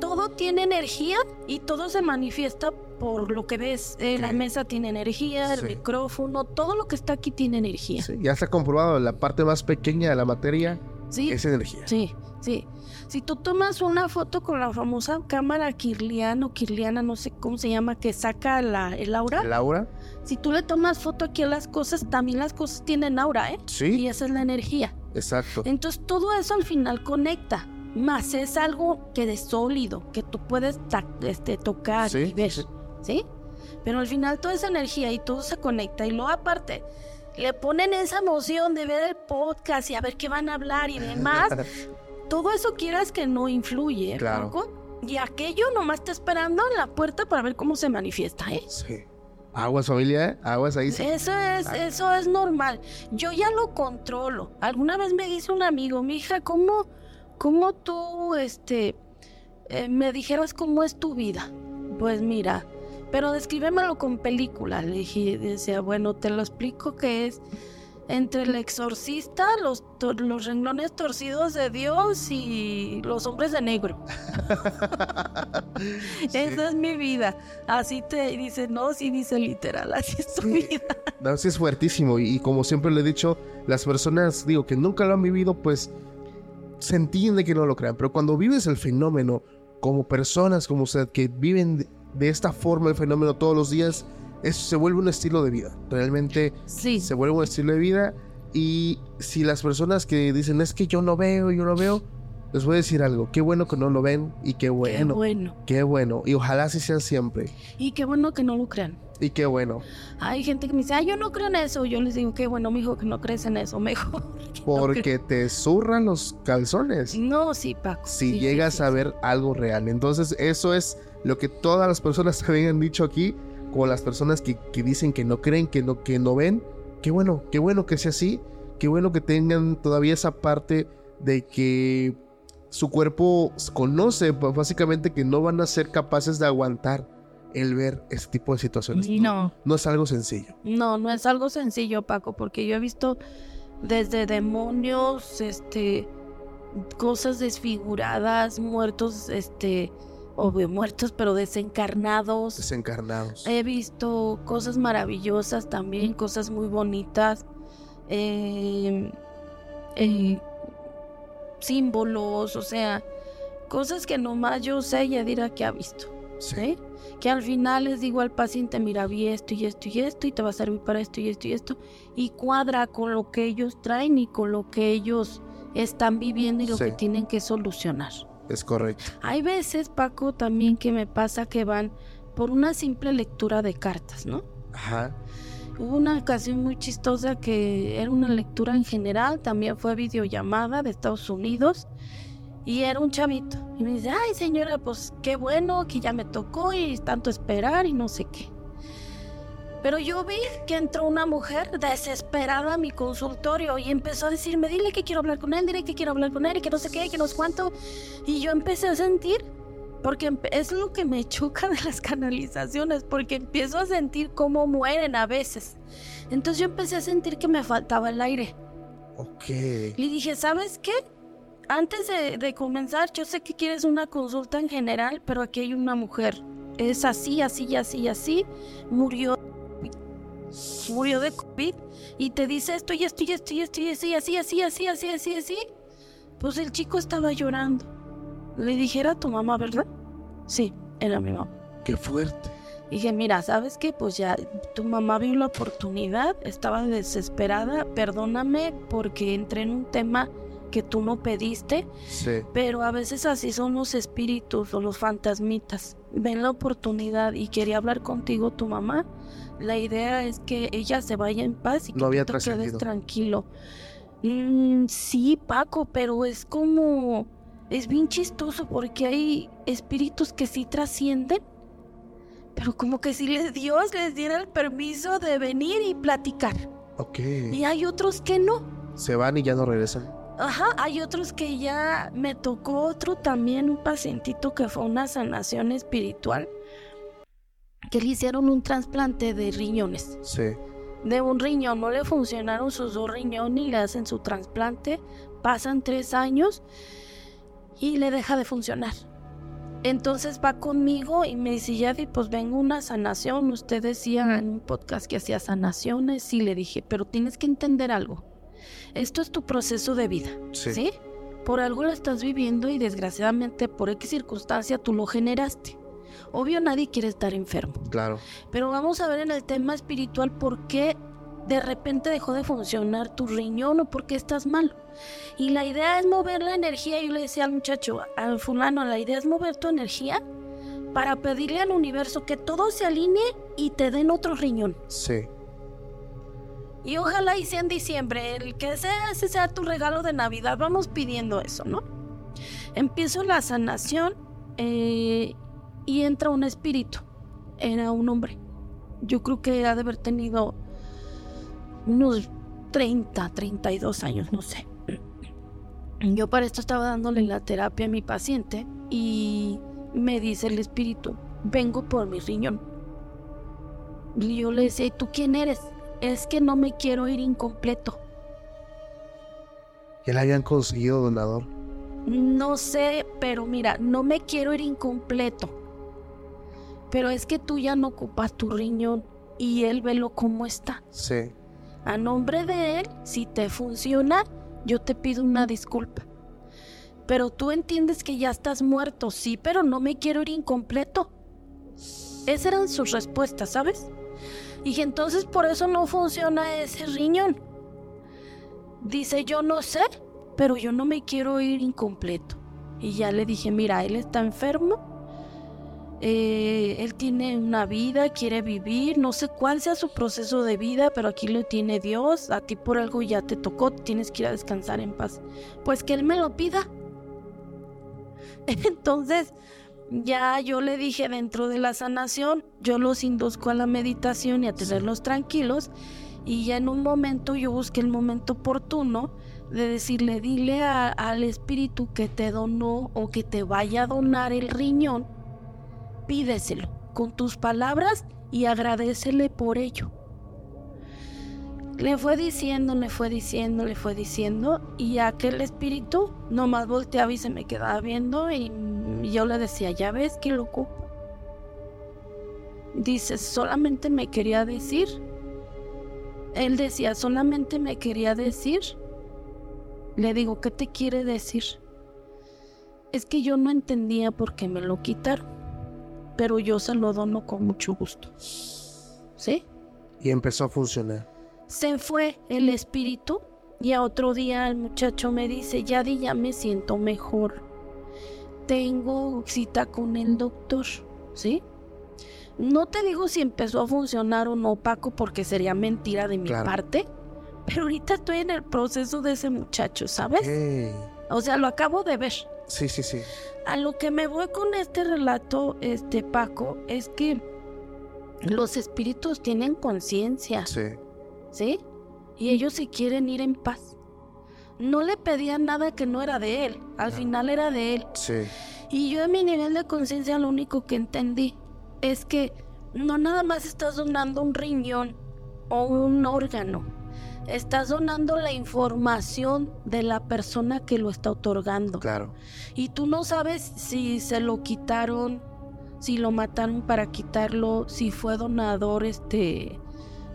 Todo tiene energía y todo se manifiesta por lo que ves. Eh, La mesa tiene energía, el Sí. micrófono, todo lo que está aquí tiene energía. Sí, ya está comprobado, la parte más pequeña de la materia Sí, es energía. sí, sí. Si tú tomas una foto con la famosa cámara Kirlian o Kirliana, no sé cómo se llama, que saca la, el aura, El aura, si tú le tomas foto aquí a las cosas, también las cosas tienen aura, ¿eh? Y sí, esa es la energía. exacto. Entonces todo eso al final conecta. Más es algo que de sólido, que tú puedes este, tocar Sí, y ver. sí. ¿sí? Pero al final toda esa energía y todo se conecta y luego aparte le ponen esa emoción de ver el podcast y a ver qué van a hablar y demás. todo eso quieras que no influye, Claro. Paco, Y aquello nomás está esperando en la puerta para ver cómo se manifiesta, ¿eh? Sí. Aguas, familia, ¿eh? Aguas ahí. sí. Eso es, eso es normal. Yo ya lo controlo. Alguna vez me dice un amigo, mi hija, ¿cómo, cómo tú, este, eh, me dijeras cómo es tu vida? Pues mira, pero descríbemelo con película. Le dije, decía, bueno, te lo explico que es entre el exorcista, los, los renglones torcidos de Dios y los hombres de negro. Esa es mi vida. Así te dice, no, sí dice literal, así es tu vida. No, sí es fuertísimo y, y como siempre le he dicho, las personas, digo, que nunca lo han vivido, pues se entiende que no lo crean, pero cuando vives el fenómeno como personas como usted que viven de, de esta forma el fenómeno todos los días, eso se vuelve un estilo de vida. Realmente Sí. se vuelve un estilo de vida y si las personas que dicen es que yo no veo, yo no veo, les voy a decir algo, qué bueno que no lo ven y qué Qué bueno, bueno. qué bueno y ojalá así sea siempre Y qué bueno que no lo crean. y qué bueno. Hay gente que me dice, ay, yo no creo en eso. Yo les digo, qué bueno, mijo, que no crees en eso, mejor. Porque te zurran los calzones. No, sí, Paco. Si sí, llegas sí, a sí. ver algo real. Entonces, eso es lo que todas las personas también han dicho aquí, como las personas que, que dicen que no creen, que no, que no ven. Qué bueno, qué bueno que sea así. Qué bueno que tengan todavía esa parte de que su cuerpo conoce, básicamente que no van a ser capaces de aguantar el ver este tipo de situaciones. No, No es algo sencillo. no, no es algo sencillo, Paco, porque yo he visto desde demonios, este, cosas desfiguradas, muertos, este, obvio, muertos, pero desencarnados. Desencarnados. He visto cosas maravillosas también, cosas muy bonitas, eh, eh, símbolos, o sea, cosas que nomás yo sé y dirá que ha visto, ¿sí? Que al final les digo al paciente, mira, vi esto y esto y esto y te va a servir para esto y esto y esto, y cuadra con lo que ellos traen y con lo que ellos están viviendo y lo Sí. que tienen que solucionar. Es correcto. Hay veces, Paco, también que me pasa que van por una simple lectura de cartas, ¿no? Ajá. Hubo una ocasión muy chistosa que era una lectura en general, también fue videollamada de Estados Unidos y era un chavito. Y me dice, ay señora, pues qué bueno que ya me tocó y tanto esperar y no sé qué. Pero yo vi que entró una mujer desesperada a mi consultorio y empezó a decirme, dile que quiero hablar con él, dile que quiero hablar con él y que no sé qué, que no sé cuánto. Y yo empecé a sentir, porque es lo que me choca de las canalizaciones, porque empiezo a sentir cómo mueren a veces. Entonces yo empecé a sentir que me faltaba el aire. Ok. Y dije, ¿sabes qué? Antes de, de comenzar, yo sé que quieres una consulta en general, pero aquí hay una mujer. Es así, así, así, así. Murió. Murió de COVID. Y te dice esto y esto y esto y esto y así, así, así, así, así, así, así. Pues el chico estaba llorando. Le dije, era tu mamá, ¿verdad? Sí, era mi mamá. Qué fuerte. Dije, mira, ¿sabes qué? Pues ya tu mamá vio la oportunidad, estaba desesperada, perdóname porque entré en un tema que tú no pediste, Sí. pero a veces así son los espíritus o los fantasmitas. Ven la oportunidad y quería hablar contigo tu mamá. La idea es que ella se vaya en paz y que No había tú te quedes tranquilo. Mm, sí, Paco, pero es como... Es bien chistoso porque hay espíritus que sí trascienden, pero como que si les Dios les diera el permiso de venir y platicar. Ok. Y hay otros que no. Se van y ya no regresan. Ajá, hay otros que ya me tocó otro también, un pacientito que fue una sanación espiritual, que le hicieron un trasplante de riñones. Sí. De un riñón, no le funcionaron sus dos riñones y le hacen su trasplante, pasan tres años y le deja de funcionar. Entonces va conmigo y me dice, Yadi, pues vengo una sanación. Usted decía en un podcast que hacía sanaciones y le dije, pero tienes que entender algo. Esto es tu proceso de vida. Sí. ¿Sí? Por algo lo estás viviendo y desgraciadamente por X circunstancia tú lo generaste. Obvio nadie quiere estar enfermo. Claro. Pero vamos a ver en el tema espiritual por qué de repente dejó de funcionar tu riñón o por qué estás mal. Y la idea es mover la energía. Yo le decía al muchacho, al fulano, la idea es mover tu energía para pedirle al universo que todo se alinee y te den otro riñón. Sí. Y ojalá y sea en diciembre, el que sea, ese sea tu regalo de Navidad. Vamos pidiendo eso, ¿no? Empiezo la sanación eh, y entra un espíritu. Era un hombre. Yo creo que ha de haber tenido unos 30, 32 años, no sé. Yo para esto estaba dándole la terapia a mi paciente y me dice el espíritu, vengo por mi riñón. Y yo le decía, ¿y tú quién eres? Es que no me quiero ir incompleto. ¿Ya le habían conseguido donador? No sé, pero mira, no me quiero ir incompleto. Pero es que tú ya no ocupas tu riñón y él velo cómo está. Sí. A nombre de él, si te funciona, yo te pido una disculpa. Pero tú entiendes que ya estás muerto, sí, pero no me quiero ir incompleto. Esas eran sus respuestas, ¿sabes? Y entonces por eso no funciona ese riñón. Dice, yo no sé, pero yo no me quiero ir incompleto. Y ya le dije, mira, él está enfermo, eh, él tiene una vida, quiere vivir, no sé cuál sea su proceso de vida, pero aquí lo tiene Dios, a ti por algo ya te tocó, tienes que ir a descansar en paz. Pues que él me lo pida. Entonces, ya yo le dije dentro de la sanación, yo los induzco a la meditación y a tenerlos tranquilos. Y ya en un momento yo busqué el momento oportuno de decirle, dile al espíritu que te donó o que te vaya a donar el riñón, pídeselo con tus palabras y agradecele por ello. Le fue diciendo, le fue diciendo, le fue diciendo, y aquel espíritu nomás volteaba y se me quedaba viendo, y yo le decía, ya ves que loco. Dice, solamente me quería decir. Él decía, solamente me quería decir. Le digo, ¿qué te quiere decir? Es que yo no entendía por qué me lo quitaron, pero yo se lo dono con mucho gusto. ¿Sí? Y empezó a funcionar se fue el espíritu y a otro día el muchacho me dice, ya di, ya me siento mejor. Tengo cita con el doctor, ¿sí? No te digo si empezó a funcionar o no, Paco, porque sería mentira de mi parte. Pero ahorita estoy en el proceso de ese muchacho, ¿sabes? O sea, lo acabo de ver. Sí, sí, sí. A lo que me voy con este relato, este Paco, es que los espíritus tienen conciencia. Sí. ¿sí? Y ellos se quieren ir en paz. No le pedían nada que no era de él, al final era de él. Sí. Y yo en mi nivel de conciencia lo único que entendí es que no nada más estás donando un riñón o un órgano, estás donando la información de la persona que lo está otorgando. Claro. Y tú no sabes si se lo quitaron, si lo mataron para quitarlo, si fue donador este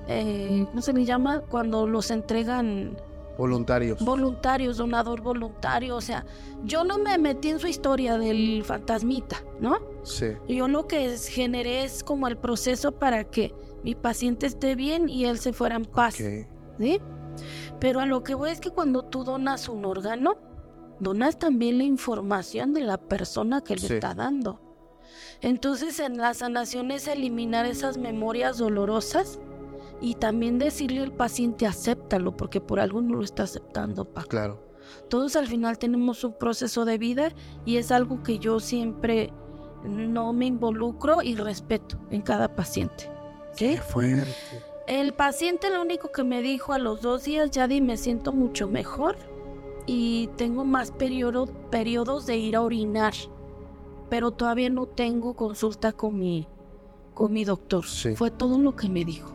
eh, ¿cómo se le llama? Cuando los entregan... Voluntarios. Voluntarios, donador voluntario. O sea, yo no me metí en su historia del fantasmita, ¿no? Sí. Yo lo que generé es como el proceso para que mi paciente esté bien y él se fuera en paz. ¿Sí? Pero a lo que voy es que cuando tú donas un órgano, donas también la información de la persona que le está dando. Entonces en la sanación es eliminar esas memorias dolorosas y también decirle al paciente acéptalo porque por algo no lo está aceptando. Claro. Todos al final tenemos un proceso de vida y es algo que yo siempre no me involucro y respeto en cada paciente. Qué fuerte. El paciente lo único que me dijo a los dos días, ya di, me siento mucho mejor y tengo más periodo, periodos de ir a orinar, pero todavía no tengo consulta con mi, con mi doctor. Fue todo lo que me dijo.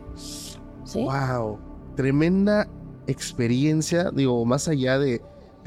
Wow, tremenda experiencia, digo, más allá de,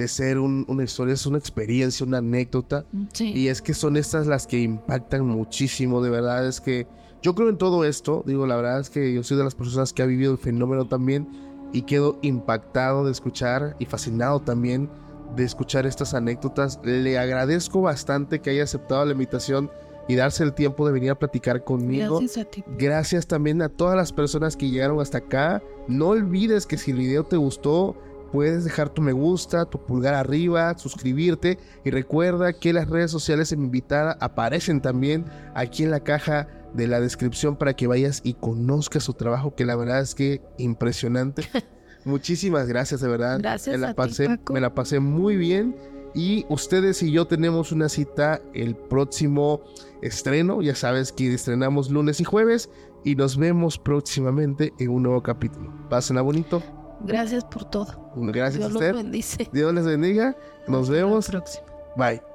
ser una historia, es una experiencia, una anécdota. Y es que son estas las que impactan muchísimo, de verdad, es que yo creo en todo esto, digo, la verdad es que yo soy de las personas que ha vivido el fenómeno también y quedo impactado de escuchar y fascinado también de escuchar estas anécdotas. Le agradezco bastante que haya aceptado la invitación y darse el tiempo de venir a platicar conmigo. Gracias a ti. Gracias también a todas las personas que llegaron hasta acá. No olvides que si el video te gustó, puedes dejar tu me gusta, tu pulgar arriba, suscribirte y recuerda que las redes sociales en mi invitada aparecen también aquí en la caja de la descripción para que vayas y conozcas su trabajo, que la verdad es que impresionante. Muchísimas gracias, de verdad. Gracias me la a ti, pasé, Paco. Me la pasé muy bien. Y ustedes y yo tenemos una cita el próximo estreno. Ya sabes que estrenamos lunes y jueves. Y nos vemos próximamente en un nuevo capítulo. Pásenla bonito. Gracias por todo. Gracias Dios a los usted. bendice. Dios les bendiga. Nos Hasta la vemos. próxima. Bye.